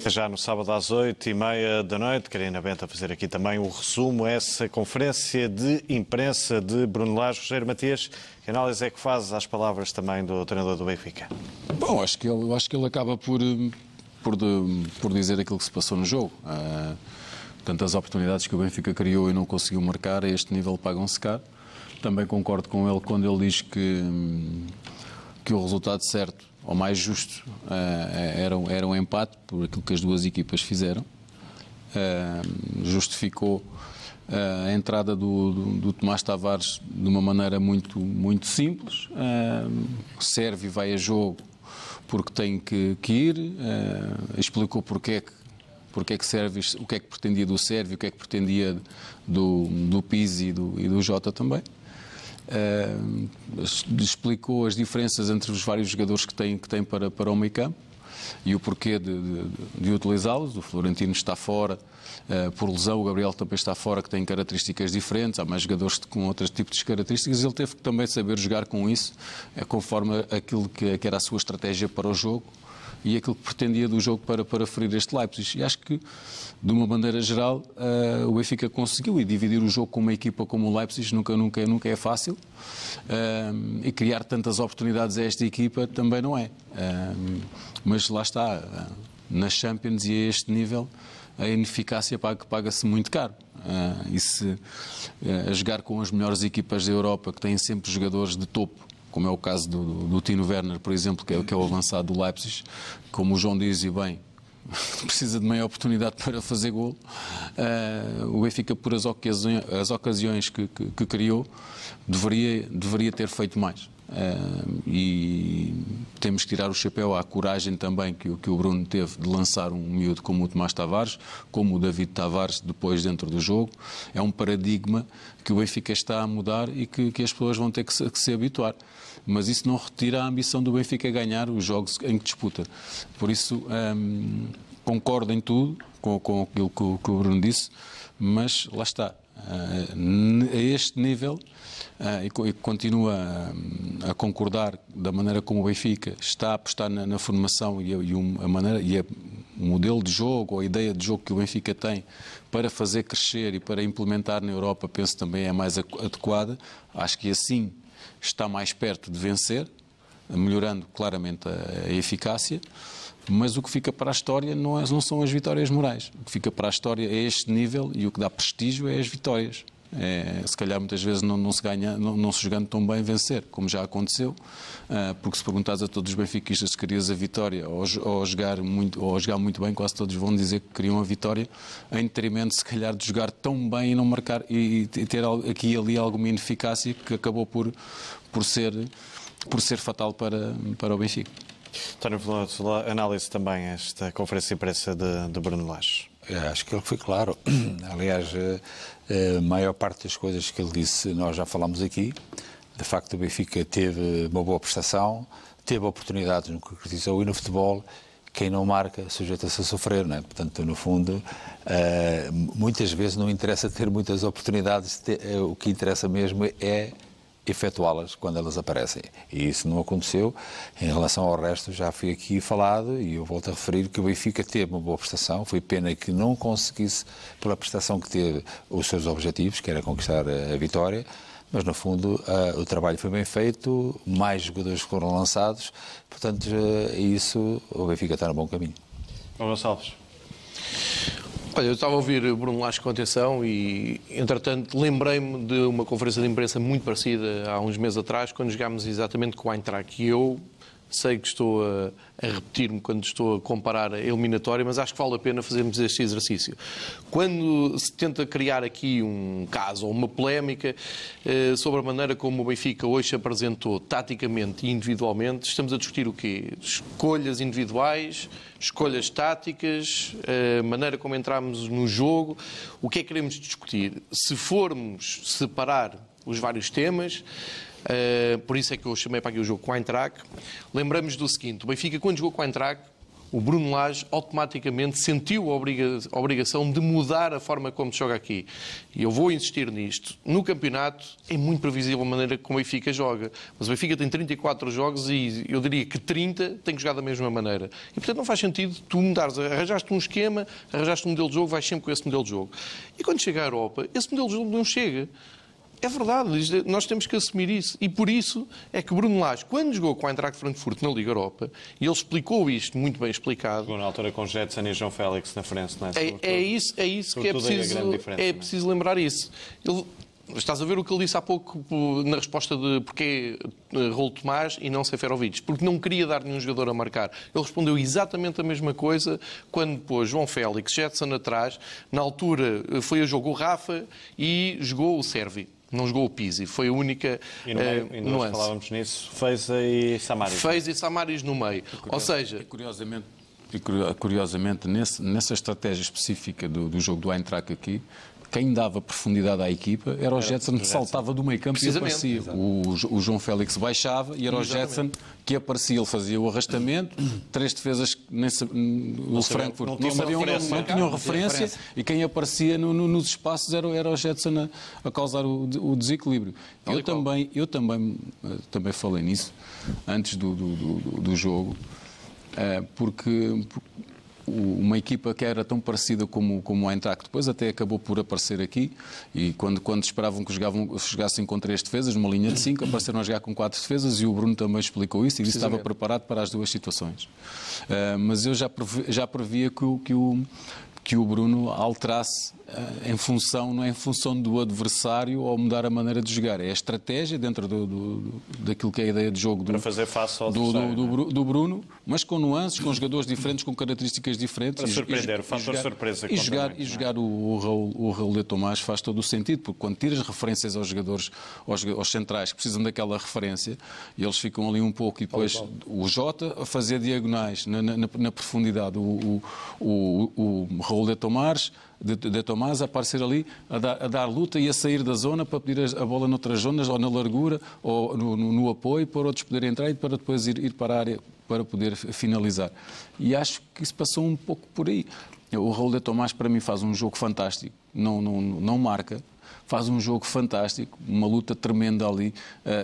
Já no sábado às oito e meia da noite, Karina Benta a fazer aqui também o resumo a essa conferência de imprensa de Bruno Lage. Rogério Matias, que análise é que faz às palavras também do treinador do Benfica? Bom, acho que ele, acho que ele acaba por, por, de, por dizer aquilo que se passou no jogo. Uh, tantas oportunidades que o Benfica criou e não conseguiu marcar, a este nível pagam-se caro. Também concordo com ele quando ele diz que, que o resultado certo, ou mais justo, uh, era, era um empate, por aquilo que as duas equipas fizeram. Uh, justificou a entrada do, do, do, Tomás Tavares de uma maneira muito, muito simples. Uh, serve e vai a jogo porque tem que, que ir, uh, explicou porque é que, porque é que serve, o que é que pretendia do Sérvio, o que é que pretendia do, do Pizzi e do, e do Jota também. Uh, explicou as diferenças entre os vários jogadores que tem, que tem para, para o meio campo e o porquê de, de, de utilizá-los. O Florentino está fora por lesão, o Gabriel também está fora, que tem características diferentes. Há mais jogadores com outros tipos de características. Ele teve que também saber jogar com isso, uh, conforme aquilo que, era a sua estratégia para o jogo e aquilo que pretendia do jogo para, para ferir este Leipzig. E acho que, de uma maneira geral, uh, o Benfica conseguiu e dividir o jogo com uma equipa como o Leipzig nunca, nunca, nunca é fácil. Uh, e criar tantas oportunidades a esta equipa também não é. Uh, mas lá está, nas Champions e a este nível, a ineficácia paga-se muito caro. Uh, e se uh, a jogar com as melhores equipas da Europa, que têm sempre jogadores de topo, como é o caso do, do Tino Werner, por exemplo, que é, que é o avançado do Leipzig, como o João diz e bem, *laughs* precisa de meia oportunidade para fazer gol. Uh, o Benfica, por as ocasiões, as ocasiões que, que, que, criou, deveria, deveria ter feito mais. Uh, e temos que tirar o chapéu à coragem também que, que o Bruno teve de lançar um miúdo como o Tomás Tavares, como o David Tavares depois dentro do jogo. É um paradigma que o Benfica está a mudar e que, que as pessoas vão ter que se, que se habituar mas isso não retira a ambição do Benfica ganhar os jogos em que disputa. Por isso, hum, concordo em tudo com, com aquilo que que o Bruno disse, mas lá está. Uh, a este nível, uh, e, continua a, a, concordar da maneira como o Benfica está a apostar na, na formação e, a, e a maneira e a, o modelo de jogo ou a ideia de jogo que o Benfica tem para fazer crescer e para implementar na Europa, penso também é mais adequada. Acho que assim está mais perto de vencer, melhorando claramente a, a eficácia. Mas o que fica para a história não, é, não, são as vitórias morais. O que fica para a história é este nível e o que dá prestígio é as vitórias. É, se calhar muitas vezes não, não se ganha, não, não, se jogando tão bem vencer, como já aconteceu, uh, porque se perguntares a todos os benfiquistas se querias a vitória ou, ou, jogar muito, ou jogar muito bem, quase todos vão dizer que queriam a vitória, em detrimento se calhar de jogar tão bem e não marcar e, e ter aqui e ali alguma ineficácia que acabou por, por, ser, por ser fatal para, para o Benfica. António Veloso, análise também esta conferência de imprensa de, de Bruno Lage. É, acho que ele foi claro. *clears throat* Aliás, a maior parte das coisas que ele disse nós já falámos aqui. De facto, o Benfica teve uma boa prestação, teve oportunidades no que concretizou e no futebol quem não marca sujeita-se a sofrer, não é? Portanto, no fundo, muitas vezes não interessa ter muitas oportunidades, o que interessa mesmo é efetuá-las quando elas aparecem. E isso não aconteceu. Em relação ao resto, já fui aqui falado e eu volto a referir que o Benfica teve uma boa prestação. Foi pena que não conseguisse, pela prestação que teve, os seus objetivos, que era conquistar a vitória. Mas, no fundo, o trabalho foi bem feito, mais jogadores foram lançados, portanto, uh, isso, o Benfica está no bom caminho. Bom, Gonçalves. Olha, eu estava a ouvir Bruno Lage com atenção e, entretanto, lembrei-me de uma conferência de imprensa muito parecida há uns meses atrás, quando jogámos exatamente com o Eintracht. E eu sei que estou a, a repetir-me quando estou a comparar a eliminatória, mas acho que vale a pena fazermos este exercício. Quando se tenta criar aqui um caso ou uma polémica eh, sobre a maneira como o Benfica hoje se apresentou taticamente e individualmente, estamos a discutir o quê? Escolhas individuais, escolhas táticas, a maneira como entramos no jogo. O que é que queremos discutir? Se formos separar os vários temas, Uh, por isso é que eu chamei para aqui o jogo com o Eintracht. Lembramos do seguinte: o Benfica, quando jogou com o Eintracht, o Bruno Lage automaticamente sentiu a, a obrigação de mudar a forma como se joga aqui. E eu vou insistir nisto. No campeonato é muito previsível a maneira como o Benfica joga. Mas o Benfica tem 34 jogos e eu diria que 30 tem que jogar da mesma maneira. E portanto não faz sentido tu mudares. Arranjaste um esquema, arranjaste um modelo de jogo, vais sempre com esse modelo de jogo. E quando chega à Europa, esse modelo de jogo não chega. É verdade, nós temos que assumir isso. E por isso é que Bruno Lage, quando jogou com a Eintracht Frankfurt na Liga Europa, e ele explicou isto muito bem explicado. Jogou na altura com Jetson e João Félix na frente, não é? É, é isso, é isso que é preciso, é, é preciso lembrar isso. Ele, Estás a ver o que ele disse há pouco na resposta de porquê eh, Raul Tomás e não Seferovic? Porque não queria dar nenhum jogador a marcar. Ele respondeu exatamente a mesma coisa quando pôs João Félix, Jetson atrás. Na altura eh, foi a jogo o Rafa e jogou o Servi não jogou o Pizzi, foi a única e no meio, uh, e nuance. falávamos nisso, Feiza e Samaris. Feiza e Samaris no meio. Ou seja... E curiosamente, e curiosamente nesse, nessa estratégia específica do, do jogo do Eintracht aqui, quem dava profundidade à equipa era o Jetson que saltava do meio campo e aparecia. O, o, João Félix baixava e era o Jetson que aparecia. Ele fazia o arrastamento, *coughs* três defesas, nem, o Frankfurt não, não sabiam, não, não tinham referência, e quem aparecia no, no, nos espaços era, era o Jetson a, a causar o, o desequilíbrio. Eu também, eu também, eh, também falei nisso antes do, do, do, do jogo, eh, porque, porque uma equipa que era tão parecida como, como o Eintracht, depois até acabou por aparecer aqui, e quando, quando esperavam que jogavam, jogassem com três defesas, numa linha de cinco, apareceram a jogar com quatro defesas, e o Bruno também explicou isso, e disse que estava preparado para as duas situações. Uh, mas eu já, previ, já previa que o, que o que o Bruno alterasse uh, em função, não é em função do adversário ou mudar a maneira de jogar. É a estratégia dentro do, do, do daquilo que é a ideia de jogo do, Para fazer face ao do, do, do, Bruno, mas com nuances, com jogadores diferentes, com características diferentes. Para surpreender, o fator surpresa. E jogar, e jogar o, o, Raul, o Raul de Tomás faz todo o sentido, porque quando tiras referências aos jogadores, aos, aos centrais que precisam daquela referência, e eles ficam ali um pouco, e depois o Jota a fazer diagonais na, na, na profundidade, o, o, o, o Raul de Tomás, de, de Tomás a aparecer ali a dar, a dar, luta e a sair da zona para pedir a, bola noutras zonas, ou na largura, ou no, no, no, apoio, para outros poderem entrar e para depois ir, ir para a área para poder finalizar. E acho que isso passou um pouco por aí. O Raul de Tomás, para mim, faz um jogo fantástico. Não, não, não marca, faz um jogo fantástico, uma luta tremenda ali,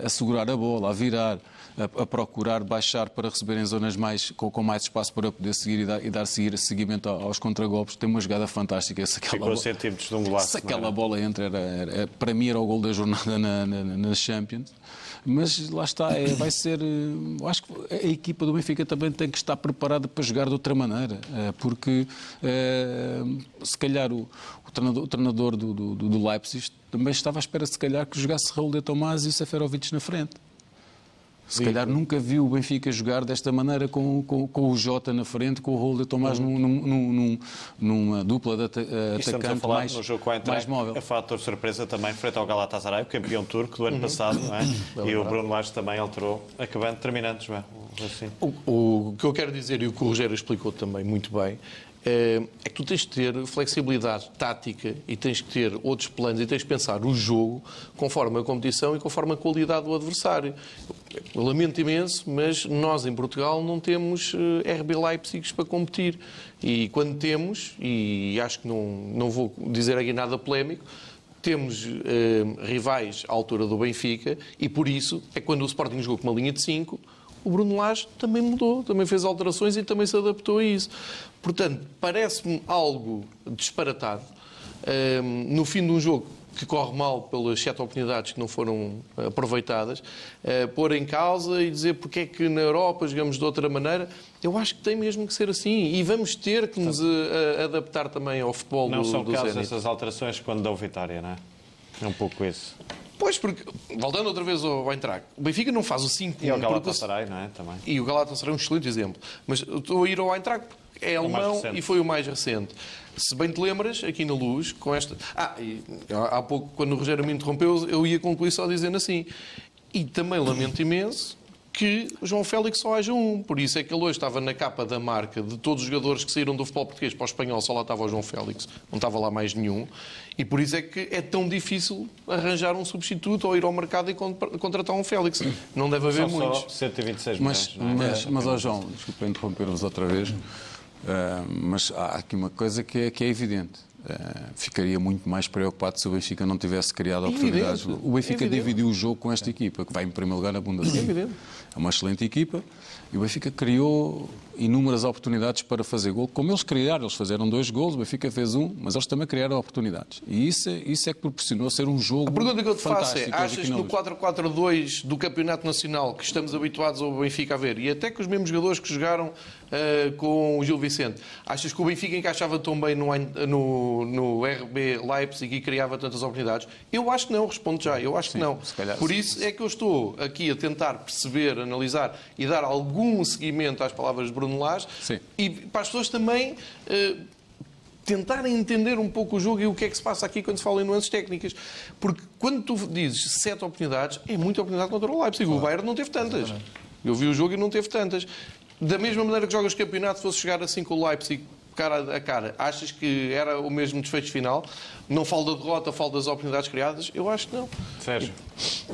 a segurar a bola, a virar, a, a, procurar baixar para receber em zonas mais, com, com, mais espaço para poder seguir e dar, e dar seguir, seguimento aos contragolpes. Tem uma jogada fantástica. Se aquela, bola, de um golaço, se aquela bola entra, era, era, para mim era o gol da jornada na, na, na Champions. Mas lá está, é, vai ser. Eh, acho que a equipa do Benfica também tem que estar preparada para jogar de outra maneira, eh, porque eh, se calhar o, o treinador, o treinador do, do, do, Leipzig também estava à espera, se calhar, que jogasse Raul de Tomás e Seferovic na frente. Se calhar nunca viu o Benfica jogar desta maneira com, com, com o Jota na frente, com o Raul de Tomás Uhum. num, num, num, numa dupla de ata- E a atacante falar mais, no jogo com mais móvel. a fator surpresa também frente ao Galatasaray, o campeão turco do ano passado, não é? E o Bruno Lage também alterou, acabando, terminando, João. Assim. O, o que eu quero dizer, e o que o Rogério explicou também muito bem, é, é que tu tens de ter flexibilidade tática e tens que ter outros planos e tens que pensar o jogo conforme a competição e conforme a qualidade do adversário. Eu lamento imenso, mas nós em Portugal não temos eh, RB Leipzig para competir. E quando temos, e acho que não, não vou dizer aqui nada polémico, temos eh, rivais à altura do Benfica e por isso é quando o Sporting jogou com uma linha de 5, o Bruno Lage também mudou, também fez alterações e também se adaptou a isso. Portanto, parece-me algo disparatado. eh, no fim de um jogo que corre mal pelas sete oportunidades que não foram eh, aproveitadas, eh, pôr em causa e dizer porque é que na Europa jogamos de outra maneira, eu acho que tem mesmo que ser assim e vamos ter que nos eh, adaptar também ao futebol Não do, são do Zenit. essas alterações quando dão vitória, não é? É um pouco isso. Pois, porque, voltando outra vez ao Eintracht, o Benfica não faz o 5-1. E ao porque- Galatasaray, não é? Também. E o Galatasaray é um excelente exemplo. Mas estou a ir ao Eintracht porque é O mais alemão e foi o mais recente. Se bem te lembras, aqui na Luz, com esta... Ah, e há pouco, quando o Rogério me interrompeu, eu ia concluir só dizendo assim. E também lamento imenso que o João Félix só haja um. Por isso é que ele hoje estava na capa da marca de todos os jogadores que saíram do futebol português para o espanhol, só lá estava o João Félix, não estava lá mais nenhum. E por isso é que é tão difícil arranjar um substituto ou ir ao mercado e con- contratar um Félix. Não deve haver São muitos. só 126 Mas, milhões, não é? mas, mas ó João, desculpa interromper-vos outra vez, eh, mas há aqui uma coisa que é, que é evidente. Eh, ficaria muito mais preocupado se o Benfica não tivesse criado É oportunidades. evidente. O Benfica É dividiu o jogo com esta equipa, que vai em primeiro lugar na Bundesliga. É evidente. É uma excelente equipa e o Benfica criou inúmeras oportunidades para fazer gol. Como eles criaram, eles fizeram dois gols, o Benfica fez um, mas eles também criaram oportunidades. E isso, é- isso é que proporcionou ser um jogo A pergunta que eu te faço é: achas que no Luz. 4-4-2 do Campeonato Nacional, que estamos habituados ao Benfica a ver, e até com os mesmos jogadores que jogaram eh, com o Gil Vicente, achas que o Benfica encaixava tão bem no, no, no RB Leipzig e criava tantas oportunidades? Eu acho que não, respondo já, eu acho que não. calhar Por sim. isso é que eu estou aqui a tentar perceber, analisar e dar algum seguimento às palavras de Bruno Lage e para as pessoas também. eh, tentarem entender um pouco o jogo e o que é que se passa aqui quando se fala em nuances técnicas. Porque quando tu dizes sete oportunidades, é muita oportunidade contra o Leipzig. O Bayern não teve tantas. Eu vi o jogo e não teve tantas. Da mesma maneira que jogas campeonato, se fosse jogar assim com o Leipzig cara a cara, achas que era o mesmo desfecho final? Não falo da derrota, falo das oportunidades criadas? Eu acho que não. Sérgio.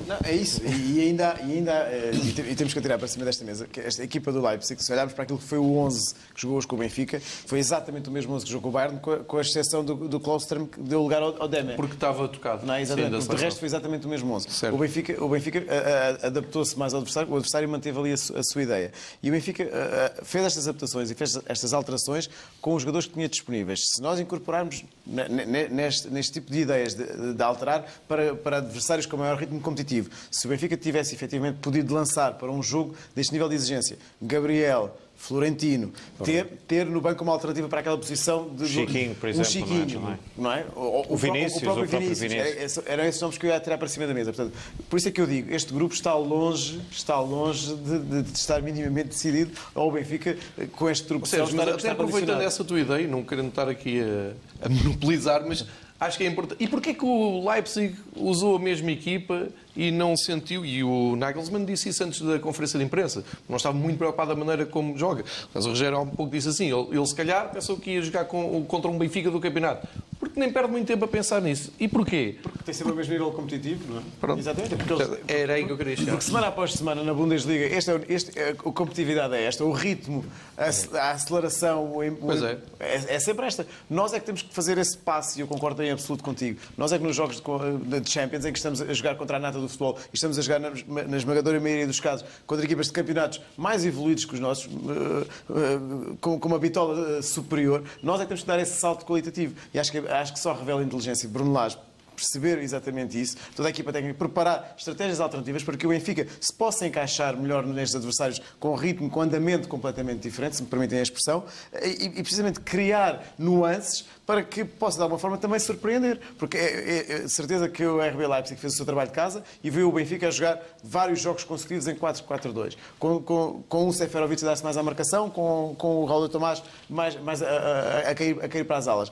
Não, é isso. E ainda, e ainda eh, e te- temos que tirar para cima desta mesa, que esta equipa do Leipzig, se olharmos para aquilo que foi o 11 que jogou hoje com o Benfica, foi exatamente o mesmo 11 que jogou com o Bayern, com a, a exceção do, do Klostrom que deu lugar ao, ao Demer. Porque estava tocado. Não, exatamente. Sim, de resto foi exatamente o mesmo 11. O Benfica, o Benfica ah, ah, adaptou-se mais ao adversário, o adversário manteve ali a, su- a sua ideia. E o Benfica ah, fez estas adaptações e fez estas alterações com os jogadores que tinha disponíveis. Se nós incorporarmos ne- ne- neste, neste tipo de ideias de, de alterar para, para adversários com maior ritmo competitivo, se o Benfica tivesse efetivamente podido lançar para um jogo deste nível de exigência, Gabriel. Florentino, ter, ter no banco uma alternativa para aquela posição de Chiquinho, por um exemplo, Chiquinho, não é? não é? Ou- ou O Vinícius, próprio o próprio Vinícius. Esse- eram esses nomes que eu ia tirar para cima da mesa. Portanto, por isso é que eu digo, este grupo está longe, está longe de, de- de estar minimamente decidido ao Benfica eh, com este truque. Sérgio, mas até aproveitando essa tua ideia, e não querendo estar aqui a, a monopolizar, mas acho que é importante. E porquê que o Leipzig usou a mesma equipa e não sentiu, e o Nagelsmann disse isso antes da conferência de imprensa, não estava muito preocupado da maneira como joga. Mas o Rogério há um pouco disse assim, ele, ele se calhar pensou que ia jogar com- contra um Benfica do campeonato. Porque nem perde muito tempo a pensar nisso. E porquê? Porque tem sempre o mesmo nível competitivo, não é? Pronto. Exatamente. Porque eles- Era aí que eu queria chegar. Porque semana após semana na Bundesliga, este é, este é- a competitividade é esta, o ritmo, a, a aceleração, o, o- Pois é. é. é sempre esta. Nós é que temos que fazer esse passo e eu concordo em absoluto contigo. Nós é que nos jogos de, de Champions em que estamos a jogar contra a nata do futebol e estamos a jogar na, na esmagadora maioria dos casos contra equipas de campeonatos mais evoluídos que os nossos, eh, eh, com, com uma bitola eh, superior, nós é que temos que dar esse salto qualitativo. E acho que, acho que só revela inteligência. Bruno Lage perceber exatamente isso, toda a equipa técnica preparar estratégias alternativas para que o Benfica se possa encaixar melhor nestes adversários com ritmo, com andamento completamente diferente, se me permitem a expressão, e, e precisamente criar nuances para que possa, de alguma forma, também surpreender. Porque é, é, é certeza que o RB Leipzig fez o seu trabalho de casa e viu o Benfica a jogar vários jogos consecutivos em 4-4-2. Com, com, com o Seferovic a dar-se mais à marcação, com, com o Raul Tomás mais, mais a, a, a, cair, a cair para as alas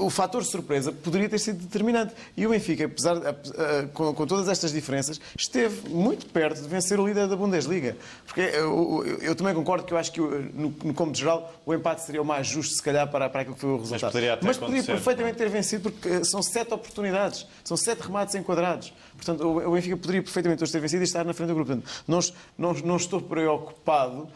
o fator surpresa poderia ter sido determinante. E o Benfica, apesar de, com, com, todas estas diferenças, esteve muito perto de vencer o líder da Bundesliga. Porque eu, eu, eu também concordo que eu acho que, no, no cômputo geral, o empate seria o mais justo, se calhar, para, para aquilo que foi o resultado. Mas poderia, Mas poderia perfeitamente ter vencido, porque são sete oportunidades, são sete remates enquadrados. Portanto, o Benfica poderia perfeitamente hoje ter vencido e estar na frente do grupo. Portanto, não, não, não estou preocupado,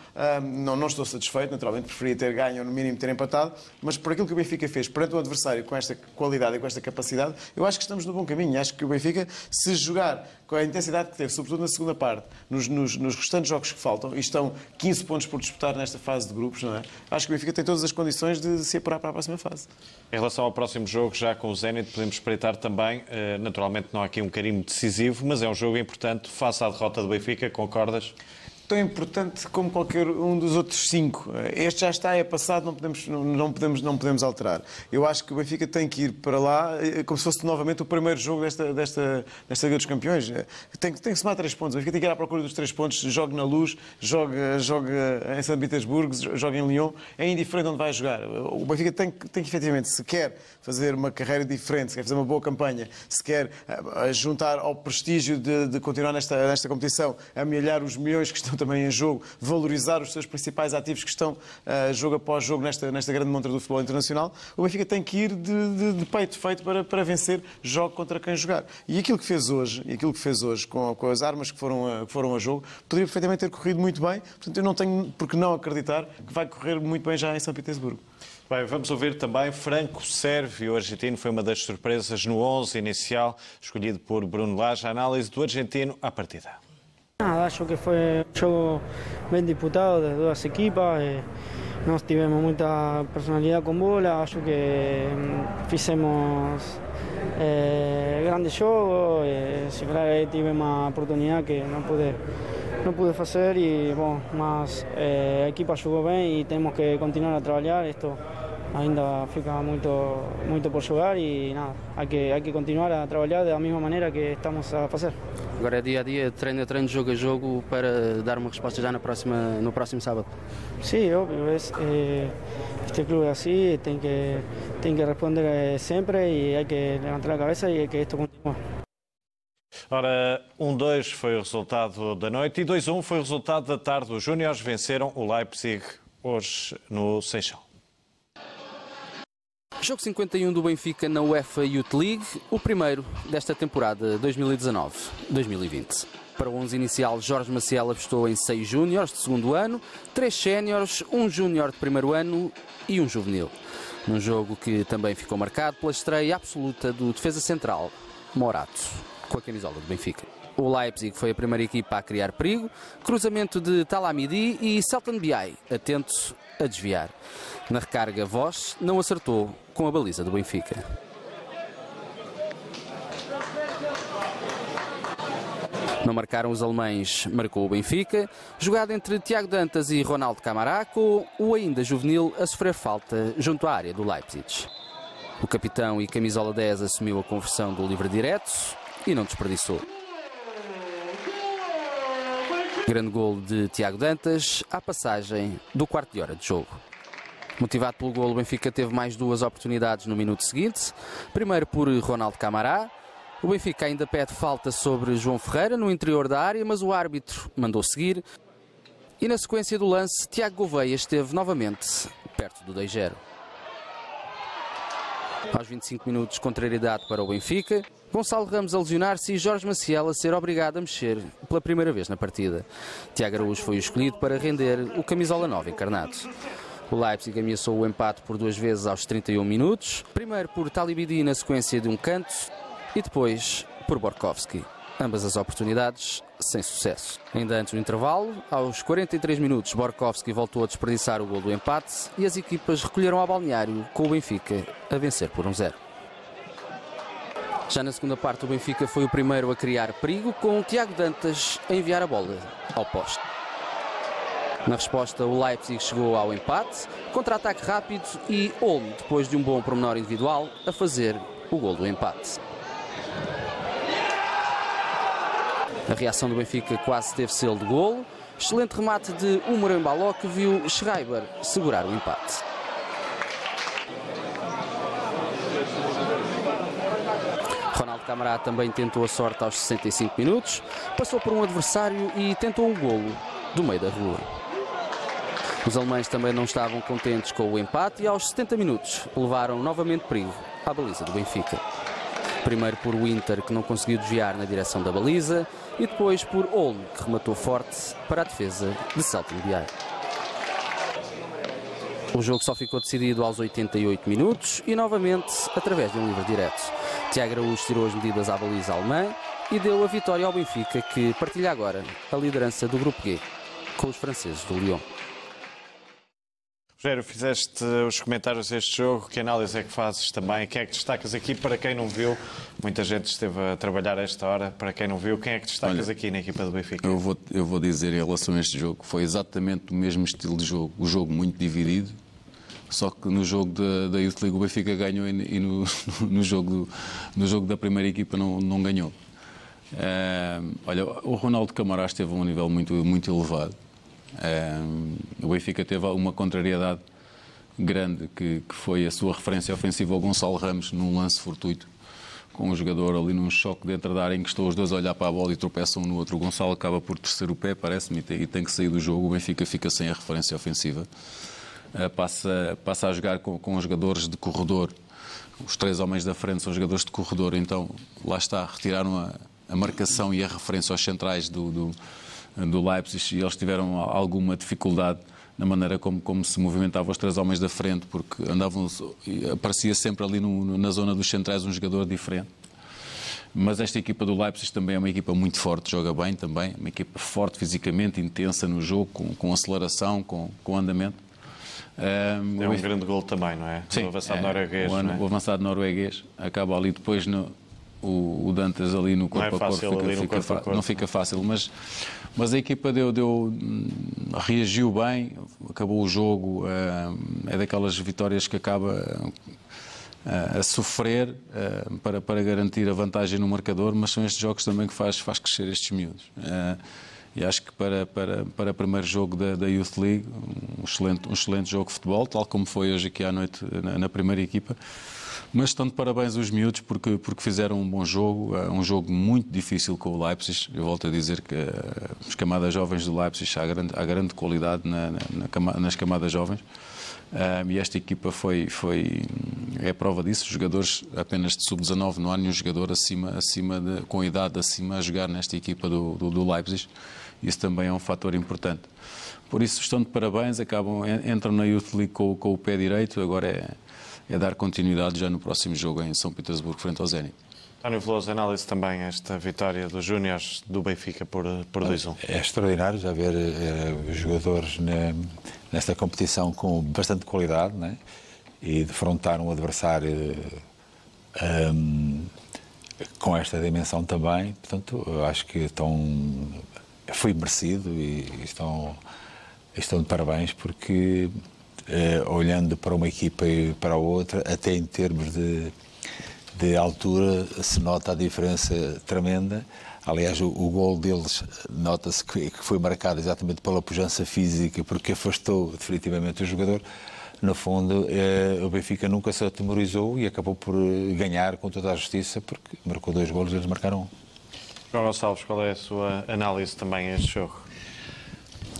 não, não estou satisfeito, naturalmente preferia ter ganho ou no mínimo ter empatado, mas por aquilo que o Benfica fez perante um adversário com esta qualidade e com esta capacidade, eu acho que estamos no bom caminho. Acho que o Benfica, se jogar com a intensidade que teve, sobretudo na segunda parte, nos, nos, nos restantes jogos que faltam, e estão 15 pontos por disputar nesta fase de grupos, não é? Acho que o Benfica tem todas as condições de se apurar para a próxima fase. Em relação ao próximo jogo, já com o Zenit, podemos espreitar também, eh, naturalmente não há aqui um carimbo decisivo, mas é um jogo importante face à derrota do Benfica, concordas? Tão importante como qualquer um dos outros cinco. Este já está, é passado, não podemos, não, podemos, não podemos alterar. Eu acho que o Benfica tem que ir para lá eh, como se fosse novamente o primeiro jogo desta, desta, desta Liga dos Campeões. Tem, tem que somar três pontos. O Benfica tem que ir à procura dos três pontos. Joga na luz, joga, joga em São Petersburgo, joga em Lyon. É indiferente onde vai jogar. O Benfica tem, tem que, efetivamente, se quer fazer uma carreira diferente, se quer fazer uma boa campanha, se quer eh, juntar ao prestígio de, de continuar nesta, nesta competição, amelhar os milhões que estão também em jogo, valorizar os seus principais ativos que estão uh, jogo após jogo nesta, nesta grande montra do futebol internacional, o Benfica tem que ir de, de, de, peito feito para, para vencer jogo contra quem jogar. E aquilo que fez hoje, e aquilo que fez hoje com, com as armas que foram, a, que foram a jogo, poderia perfeitamente ter corrido muito bem. Portanto, eu não tenho por que não acreditar que vai correr muito bem já em São Petersburgo. Bem, vamos ouvir também Franco Sérvio, argentino, foi uma das surpresas no 11 inicial, escolhido por Bruno Lage. A análise do argentino à partida. Nada, acho que foi um jogo bem disputado das duas equipas. Eh, nós tivemos muita personalidade com bola, acho que mm, fizemos eh, grande jogo. Eh, claro, tive uma oportunidade que não pude, não pude fazer, e, bom, mas eh, equipa jogou bem e temos que continuar a trabalhar. Isto ainda fica muito, muito por jogar e nada, há que, há que continuar a trabalhar da mesma maneira que estamos a fazer. Agora é dia a dia, treino a treino, jogo a jogo para dar uma resposta já na próxima, no próximo sábado. Sim, óbvio. É, este clube é assim, tem que, tem que responder eh, sempre e há que levantar a cabeça e que isto continue. Ora, 1-2 foi o resultado da noite e 2-1 foi o resultado da tarde. Os Júniores venceram o Leipzig hoje no Seixal. Jogo 51 do Benfica na UEFA Youth League, o primeiro desta temporada 2019-2020. Para o 11 inicial, Jorge Maciel apostou em 6 júniores de segundo ano, 3 séniores, um júnior de primeiro ano e um juvenil. Num jogo que também ficou marcado pela estreia absoluta do defesa central, Morato, com a camisola do Benfica. O Leipzig foi a primeira equipa a criar perigo, cruzamento de Talamidi e Celton Biai, atento a desviar. Na recarga, Voss não acertou com a baliza do Benfica. Não marcaram os alemães, marcou o Benfica. Jogada entre Tiago Dantas e Ronaldo Camará, com o ainda juvenil a sofrer falta junto à área do Leipzig. O capitão e camisola 10 assumiu a conversão do livre direto e não desperdiçou. Grande gol de Tiago Dantas à passagem do quarto de hora de jogo. Motivado pelo gol, o Benfica teve mais duas oportunidades no minuto seguinte. Primeiro por Ronaldo Camará. O Benfica ainda pede falta sobre João Ferreira no interior da área, mas o árbitro mandou seguir. E na sequência do lance, Tiago Gouveia esteve novamente perto do 2-0. Aos 25 minutos, contrariedade para o Benfica. Gonçalo Ramos a lesionar-se e Jorge Maciel a ser obrigado a mexer pela primeira vez na partida. Tiago Araújo foi escolhido para render o camisola 9 encarnado. O Leipzig ameaçou o empate por duas vezes aos 31 minutos. Primeiro por Talibidi na sequência de um canto e depois por Borkowski. Ambas as oportunidades sem sucesso. Ainda antes do intervalo, aos 43 minutos, Borkowski voltou a desperdiçar o gol do empate e as equipas recolheram ao balneário com o Benfica a vencer por um zero. Já na segunda parte, o Benfica foi o primeiro a criar perigo, com o Tiago Dantas a enviar a bola ao poste. Na resposta, o Leipzig chegou ao empate, contra-ataque rápido e Olmo, depois de um bom promenor individual, a fazer o gol do empate. A reação do Benfica quase teve selo de golo. Excelente remate de Umar Baló que viu Schreiber segurar o empate. Ronaldo Camará também tentou a sorte aos 65 minutos, passou por um adversário e tentou um golo do meio da rua. Os alemães também não estavam contentes com o empate e aos 70 minutos levaram novamente perigo à baliza do Benfica. Primeiro por Winter, que não conseguiu desviar na direção da baliza, e depois por Olmo, que rematou forte para a defesa de Celtic Biar. O jogo só ficou decidido aos 88 minutos e novamente através de um livre direto. Tiago Araújo tirou as medidas à baliza alemã e deu a vitória ao Benfica, que partilha agora a liderança do Grupo G com os franceses do Lyon. Rogério, fizeste os comentários deste jogo, que análise é que fazes também? Quem é que destacas aqui para quem não viu? Muita gente esteve a trabalhar a esta hora, para quem não viu, quem é que destacas Olha, aqui na equipa do Benfica? Eu vou, eu vou dizer em relação a este jogo, foi exatamente o mesmo estilo de jogo, o jogo muito dividido, só que no jogo da, da Youth League o Benfica ganhou e, no, *laughs* no, jogo no jogo da primeira equipa não, não ganhou. Uh, olha, o Ronaldo Camarás esteve a um nível muito, muito elevado. Uh, o Benfica teve uma contrariedade grande que, que, foi a sua referência ofensiva ao Gonçalo Ramos num lance fortuito com o jogador ali num choque dentro da área em que estão os dois a olhar para a bola e tropeçam um no outro. O Gonçalo acaba por terceiro pé, parece-me, e tem que sair do jogo. O Benfica fica sem a referência ofensiva. Uh, passa, passa a jogar com, com jogadores de corredor. Os três homens da frente são jogadores de corredor, então lá está, retiraram a, a marcação e a referência aos centrais do, do, do Leipzig e eles tiveram alguma dificuldade na maneira como, como se movimentavam os três homens da frente, porque andavam, aparecia sempre ali no, na zona dos centrais um jogador diferente. Mas esta equipa do Leipzig também é uma equipa muito forte, joga bem também, uma equipa forte fisicamente, intensa no jogo, com, com aceleração, com, com andamento. Um, é um grande gol também, não é? Sim, o avançado é, norueguês. O, é? o, avançado norueguês acaba ali depois no, o, o Dantas ali no corpo não é a corpo, fica, ali no fica, corpo, a corpo. não fica fácil, mas mas a equipa deu, deu, reagiu bem, acabou o jogo, é daquelas vitórias que acaba a sofrer para, para garantir a vantagem no marcador, mas são estes jogos também que faz, faz crescer estes miúdos. E acho que para, para, para o primeiro jogo da, da Youth League, um excelente, um excelente jogo de futebol, tal como foi hoje aqui à noite na, na primeira equipa. Mas estão de parabéns os miúdos porque, porque fizeram um bom jogo, um jogo muito difícil com o Leipzig. Eu volto a dizer que as camadas jovens do Leipzig há grande, há grande qualidade na, na, nas camadas jovens. Um, e esta equipa foi, foi é prova disso. Os jogadores apenas de sub-19, não há nenhum jogador acima, acima de, com idade acima a jogar nesta equipa do, do, do Leipzig. Isso também é um fator importante. Por isso estão de parabéns, acabam, entram na Youth League com, com o pé direito. Agora é, é dar continuidade já no próximo jogo em São Petersburgo, frente ao Zenit. António Veloso, análise também esta vitória dos Júniors do Benfica por, por 2-1. É extraordinário já ver é, jogadores ne, nesta competição com bastante qualidade né? e defrontar um adversário um, com esta dimensão também. Portanto, acho que estão, foi merecido e estão, estão de parabéns porque Uh, olhando para uma equipa e para a outra, até em termos de, de altura, se nota a diferença tremenda. Aliás, o, o gol deles nota-se que, que, foi marcado exatamente pela pujança física, porque afastou definitivamente o jogador. No fundo, uh, o Benfica nunca se atemorizou e acabou por ganhar com toda a justiça, porque marcou dois golos e eles marcaram um. João Gonçalves, qual é a sua análise também a este jogo?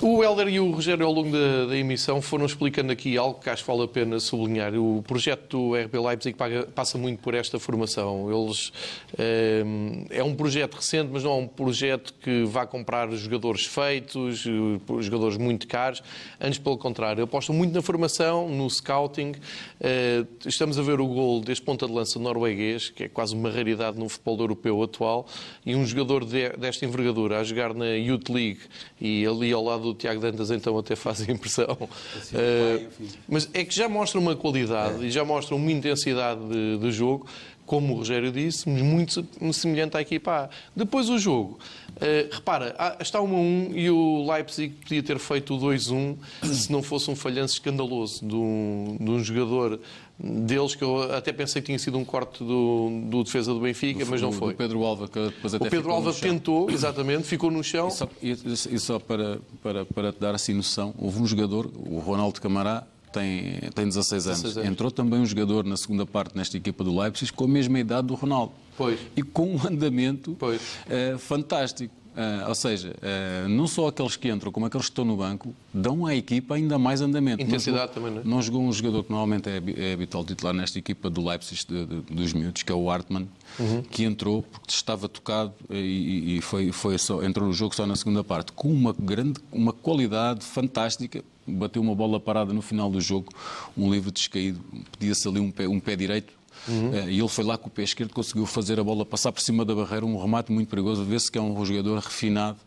O Helder e o Rogério, ao longo da, da, emissão, foram explicando aqui algo que acho que vale a pena sublinhar. O projeto do RB Leipzig paga, passa muito por esta formação. Eles, é, é um projeto recente, mas não é um projeto que vá comprar jogadores feitos, eh, jogadores muito caros. Antes, pelo contrário, apostam muito na formação, no scouting. É, estamos a ver o gol deste ponta de lança norueguês, que é quase uma raridade no futebol europeu atual, e um jogador de, desta envergadura a jogar na Youth League e ali ao lado do Tiago Dantas então até faz a impressão. Assim, uh, mas é que já mostra uma qualidade é. e já mostra uma intensidade de, de, jogo como o Rogério disse, muito semelhante à equipa A. Depois o jogo. Uh, repara, está 1 a 1 e o Leipzig podia ter feito o 2-1 se não fosse um falhanço escandaloso de um, de um jogador deles que eu até pensei que tinha sido um corte do, do defesa do Benfica, do, mas não foi. O Pedro Alva, que depois até O Pedro Alva tentou, exatamente, ficou no chão. E só, e, e só para, para, para te dar assim noção, houve um jogador, o Ronaldo Camará, tem, tem 16 anos. 16 anos. Entrou também um jogador na segunda parte nesta equipa do Leipzig com a mesma idade do Ronaldo. Pois. E com um andamento uh, fantástico. Uh, ou seja, uh, não só aqueles que entram, como aqueles que estão no banco, dão à equipa ainda mais andamento. Intensidade não jogou, também, não é? Não jogou um jogador que normalmente é, é habitual titular nesta equipa do Leipzig, de, de, dos miúdos, que é o Hartmann, uhum. que entrou porque estava tocado e, e, foi, foi só, entrou no jogo só na segunda parte, com uma grande, uma qualidade fantástica, bateu uma bola parada no final do jogo, um livro descaído, pedia-se ali um pé, um pé direito, Uhum. Eh, e ele foi lá com o pé esquerdo, conseguiu fazer a bola passar por cima da barreira, um remate muito perigoso. Vê-se que é um jogador refinado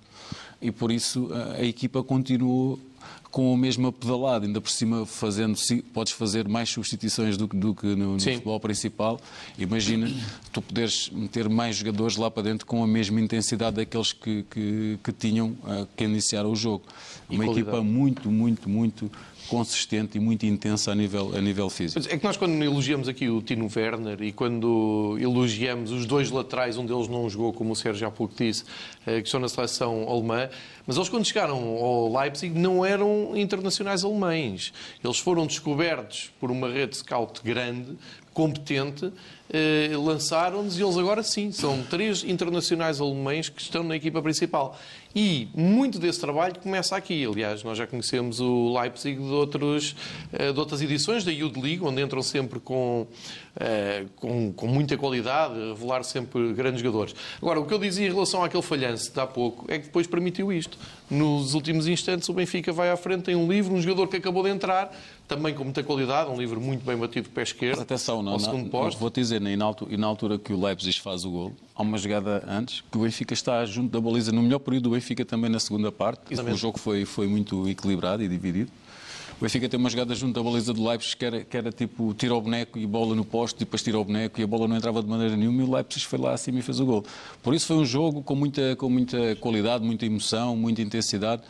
e por isso eh, a equipa continuou com a mesma pedalada, ainda por cima fazendo, podes fazer mais substituições do, do que no, no futebol principal. Imagina tu poderes meter mais jogadores lá para dentro com a mesma intensidade daqueles que, que, que tinham uh, que iniciar o jogo. E Uma qualidade. equipa muito, muito, muito consistente e muito intensa a nível, a nível físico. É que nós, quando elogiamos aqui o Tino Werner e quando elogiamos os dois laterais, um deles não jogou, como o Sérgio há pouco disse, eh, que estão na seleção alemã, mas eles, quando chegaram ao Leipzig, não eram internacionais alemães. Eles foram descobertos por uma rede de scout grande, competente, eh, lançaram-nos e eles agora sim, são três internacionais alemães que estão na equipa principal. E muito desse trabalho começa aqui. Aliás, nós já conhecemos o Leipzig de, outros, eh, de outras edições da Youth League, onde entram sempre com, eh, com, com, muita qualidade, revelar sempre grandes jogadores. Agora, o que eu dizia em relação àquele falhanço de há pouco é que depois permitiu isto. Nos últimos instantes, o Benfica vai à frente, tem um livro, um jogador que acabou de entrar, também com muita qualidade, um livro muito bem batido pé esquerdo. Atenção, não, segundo posto. vou dizer, e na altura que o Leipzig faz o gol, há uma jogada antes que o Benfica está junto da baliza no melhor período do Benfica também na segunda parte. Exatamente. O jogo foi, foi muito equilibrado e dividido. O Benfica tem uma jogada junto da baliza do Leipzig que era, que era tipo tira o boneco e bola no posto, e depois tira o boneco e a bola não entrava de maneira nenhuma e o Leipzig foi lá acima e fez o gol. Por isso foi um jogo com muita, com muita qualidade, muita emoção, muita intensidade.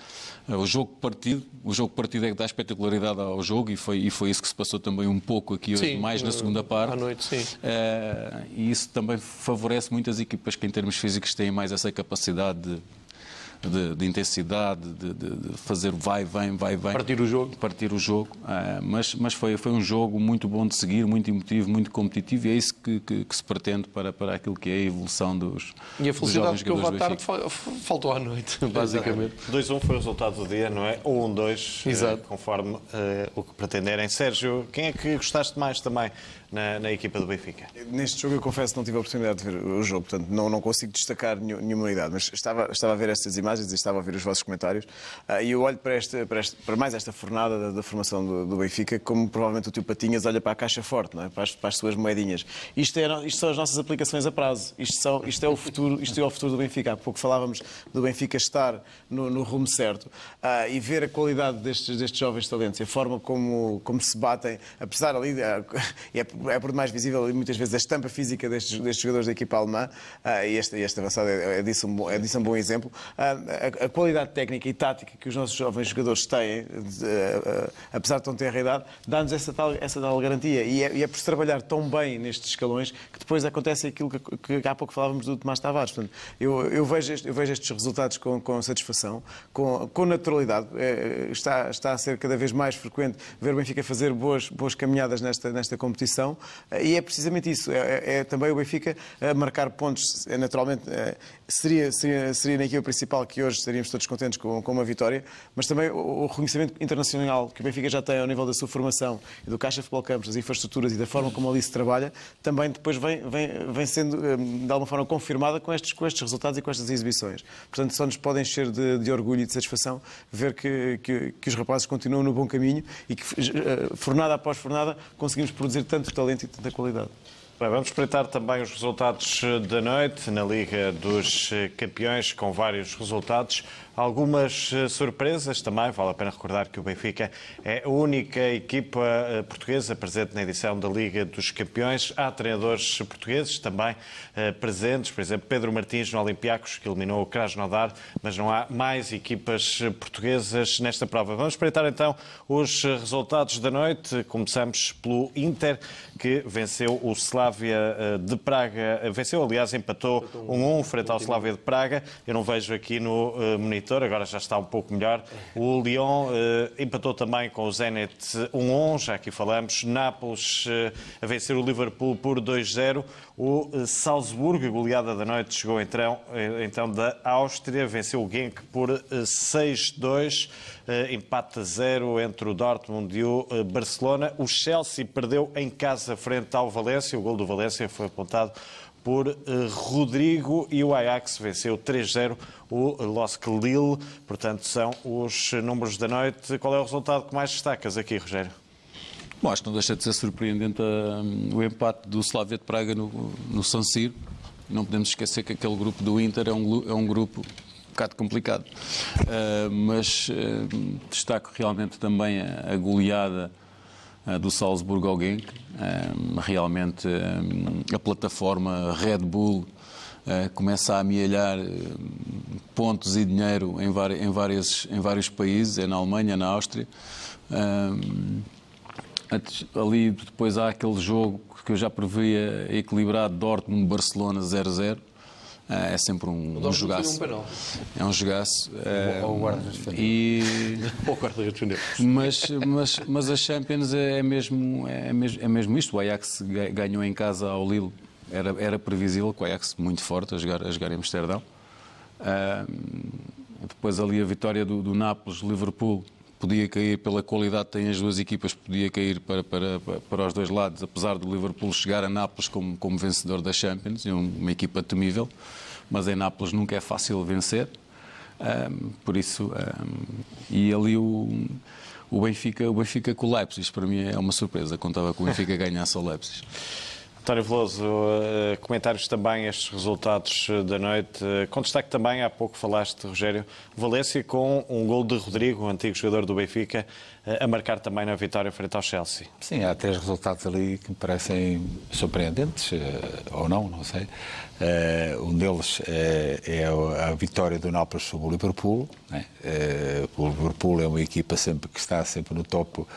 O jogo partido, o jogo partido é que dá espetacularidade ao jogo e foi, e foi isso que se passou também um pouco aqui hoje, sim, mais na segunda parte. À noite, sim. Uh, e isso também favorece muitas equipas que em termos físicos têm mais essa capacidade de de, de intensidade, de, de, fazer vai, vem, vai, vem. Partir o jogo. Partir o jogo. Uh, mas mas foi, foi um jogo muito bom de seguir, muito emotivo, muito competitivo e é isso que, que, que se pretende para, para aquilo que é a evolução dos E a felicidade que houve à tarde faltou à noite, basicamente. 2-1 foi o resultado do dia, não é? 1-2, uh, conforme uh, o que pretenderem. Sérgio, quem é que gostaste mais também na, na, equipa do Benfica? Neste jogo eu confesso que não tive a oportunidade de ver o jogo, portanto não, não consigo destacar nenhuma unidade, mas estava, estava a ver estas imagens e estava a ver os vossos comentários uh, e eu olho para, esta, para, esta, para mais esta fornada da, da formação do, do, Benfica como provavelmente o tio Patinhas olha para a caixa forte, não é? para, as, para as suas moedinhas. Isto, é, isto são as nossas aplicações a prazo, isto, são, isto, é, o futuro, isto é o futuro do Benfica. Há pouco falávamos do Benfica estar no, no rumo certo uh, e ver a qualidade destes, destes jovens talentos, a forma como, como se batem, apesar ali, uh, *laughs* é, é por demais visível muitas vezes a estampa física destes, destes jogadores da equipa alemã, uh, e este, este avançado é, é, disso um, é disso um bom exemplo. Uh, a, a, qualidade técnica e tática que os nossos jovens jogadores têm, uh, apesar de não ter a idade, dá-nos essa tal, essa tal garantia. E é, e é por se trabalhar tão bem nestes escalões que depois acontece aquilo que, que há pouco falávamos do Tomás Tavares. Portanto, eu, eu, vejo este, eu vejo estes resultados com, com satisfação, com, com naturalidade. É, está, está a ser cada vez mais frequente ver o Benfica fazer boas, boas caminhadas nesta, nesta competição. E é precisamente isso. É, é, é também o Benfica marcar pontos. É, naturalmente, é, seria, seria, seria na equipa principal que hoje estaríamos todos contentes com, com uma vitória, mas também o, o, reconhecimento internacional que o Benfica já tem ao nível da sua formação e do Caixa Futebol Campos, das infraestruturas e da forma como ali se trabalha, também depois vem, vem, vem sendo de alguma forma confirmada com estes, com estes resultados e com estas exibições. Portanto, só nos podem encher de, de orgulho e de satisfação ver que, que, que, os rapazes continuam no bom caminho e que, eh, fornada após fornada, conseguimos produzir tanto talento e tanta qualidade. Bem, vamos espreitar também os resultados da noite na Liga dos Campeões, com vários resultados. Algumas eh, surpresas também. Vale a pena recordar que o Benfica é a única equipa eh, portuguesa presente na edição da Liga dos Campeões. Há treinadores portugueses também eh, presentes, por exemplo, Pedro Martins no Olympiacos, que eliminou o Krasnodar, mas não há mais equipas portuguesas nesta prova. Vamos espreitar então os resultados da noite. Começamos pelo Inter, que venceu o Slavia de Praga. Venceu, aliás, empatou 1-1 frente ao Slavia de Praga. Eu não vejo aqui no monitor, agora já está um pouco melhor. O Lyon empatou também com o Zenit 1-1, já aqui falamos. Nápoles a vencer o Liverpool por 2-0. O Salzburgo, goleada da noite, chegou então, então da Áustria, venceu o Genk por 6-2. Empate a zero entre o Dortmund e o Barcelona. O Chelsea perdeu em casa frente ao Valência. O gol do Valência foi apontado por Rodrigo e o Ajax venceu 3-0 o Losk Lille. Portanto, são os números da noite. Qual é o resultado que mais destacas aqui, Rogério? Bom, acho que não deixa de ser surpreendente uh, o empate do Slavia de Praga no, no San Siro. Não podemos esquecer que aquele grupo do Inter é um, é um grupo um bocado complicado. Uh, mas uh, destaco realmente também a, a goleada do Salzburgo ao Genk. realmente a plataforma Red Bull começa a amealhar pontos e dinheiro em, vários, em, em vários países, é na Alemanha, na Áustria. Ali depois há aquele jogo que eu já previa equilibrado, Dortmund-Barcelona 0-0. É sempre um, um jogaço. Um é um jogaço. É, o guarda e... *laughs* o guarda. Mas, mas, mas a Champions é mesmo, é, mesmo, é mesmo isto. O Ajax ganhou em casa ao Lille. Era, era previsível que o Ajax muito forte a jogar, a jogar em Amsterdão. Uh, depois ali a vitória do, do Nápoles, Liverpool, podia cair pela qualidade que têm as duas equipas, podia cair para, para, para os dois lados, apesar do Liverpool chegar a Nápoles como, como vencedor da Champions, é uma equipa temível, mas em Nápoles nunca é fácil vencer. Um, por isso, um, e ali o, o, Benfica, o Benfica com o Leipzig, para mim é uma surpresa. Contava que o Benfica ganhasse o Leipzig. António Veloso, comentários também estes resultados da noite. Com destaque também, há pouco falaste, Rogério, Valência com um gol de Rodrigo, o antigo jogador do Benfica, a marcar também na vitória frente ao Chelsea. Sim, há três resultados ali que me parecem surpreendentes, ou não, não sei. Um deles é a vitória do Nápoles sobre o Liverpool. Né? O Liverpool é uma equipa sempre que está sempre no topo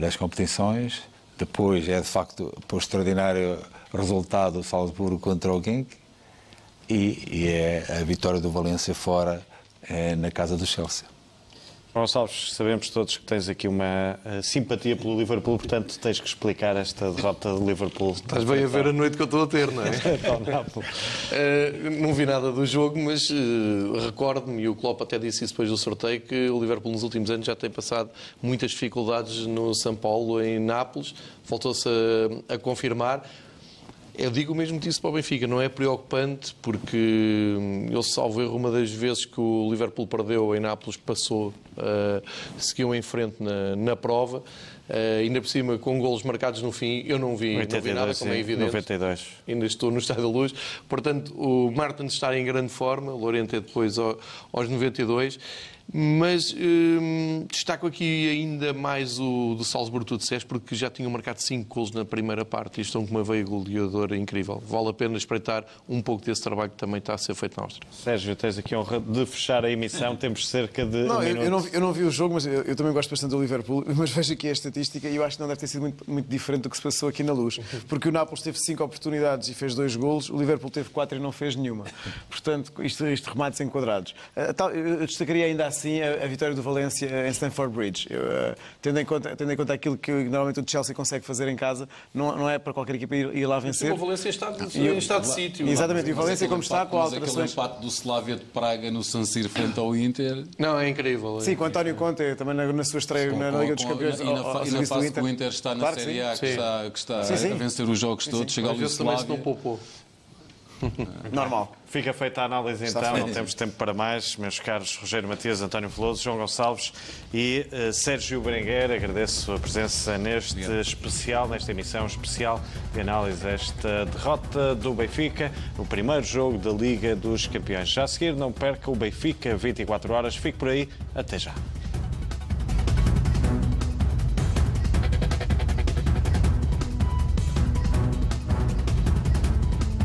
das competições. Depois é de facto o extraordinário resultado do Salzburgo contra o Genk e, e é a vitória do Valência fora é, na casa do Chelsea. Gonçalves, sabemos todos que tens aqui uma uh, simpatia pelo Liverpool, portanto tens que explicar esta derrota do Liverpool. Estás bem a ver a noite que eu estou a ter, não é? *laughs* uh, não vi nada do jogo, mas uh, recordo-me, e o Klopp até disse isso depois do sorteio, que o Liverpool nos últimos anos já tem passado muitas dificuldades no São Paulo, em Nápoles, voltou-se a, a confirmar. Eu digo o mesmo disse para o Benfica, não é preocupante porque eu salvo erro uma das vezes que o Liverpool perdeu em Nápoles, passou, uh, seguiu em frente na, na prova, uh, ainda por cima com golos marcados no fim, eu não vi, 82, não vi nada, como é evidente. 92. Ainda estou no Estádio da Luz. Portanto, o Martin está em grande forma, o Lorente é depois aos 92. Mas hum, destaco aqui ainda mais o do Salzburgo, tu disseste, porque já tinham marcado 5 golos na primeira parte e estão com uma veia goleadora incrível. Vale a pena espreitar um pouco desse trabalho que também está a ser feito na Áustria. Sérgio, tens aqui a honra de fechar a emissão, *laughs* temos cerca de. Não, um eu, eu, não, eu não vi o jogo, mas eu, eu, também gosto bastante do Liverpool. *laughs* Mas vejo aqui a estatística e eu acho que não deve ter sido muito, muito diferente do que se passou aqui na luz. *laughs* Porque o Nápoles teve 5 oportunidades e fez 2 golos, o Liverpool teve 4 e não fez nenhuma. Portanto, isto, isto remates enquadrados. Eu destacaria ainda assim a, a vitória do Valência em Stamford Bridge. Eu, uh, tendo, em conta, tendo em conta aquilo que normalmente o Chelsea consegue fazer em casa, não, não é para qualquer equipa ir, ir lá vencer. O Valência está de, em estado de sítio. Exatamente, e o Valência como está, com alterações... aquele empate do Slavia de Praga no San Siro frente ao Inter... Não, é incrível. É Sim, com o António Conte, também na, na sua estreia com, na, na Liga dos Campeões. E na, ao, ao e na fase que o Inter está na claro Série A, que está, que está sim, sim. a vencer os jogos todos, chega ao Slavia... não poupou. Normal. Fica feita a análise Está então, não temos tempo para mais. Meus caros Rogério Matias, António Veloso, João Gonçalves e eh, Sérgio Berenguer, agradeço a presença neste especial, nesta emissão especial de análise desta derrota do Benfica, no primeiro jogo da Liga dos Campeões. Já a seguir, não perca o Benfica 24 horas. Fique por aí, até já.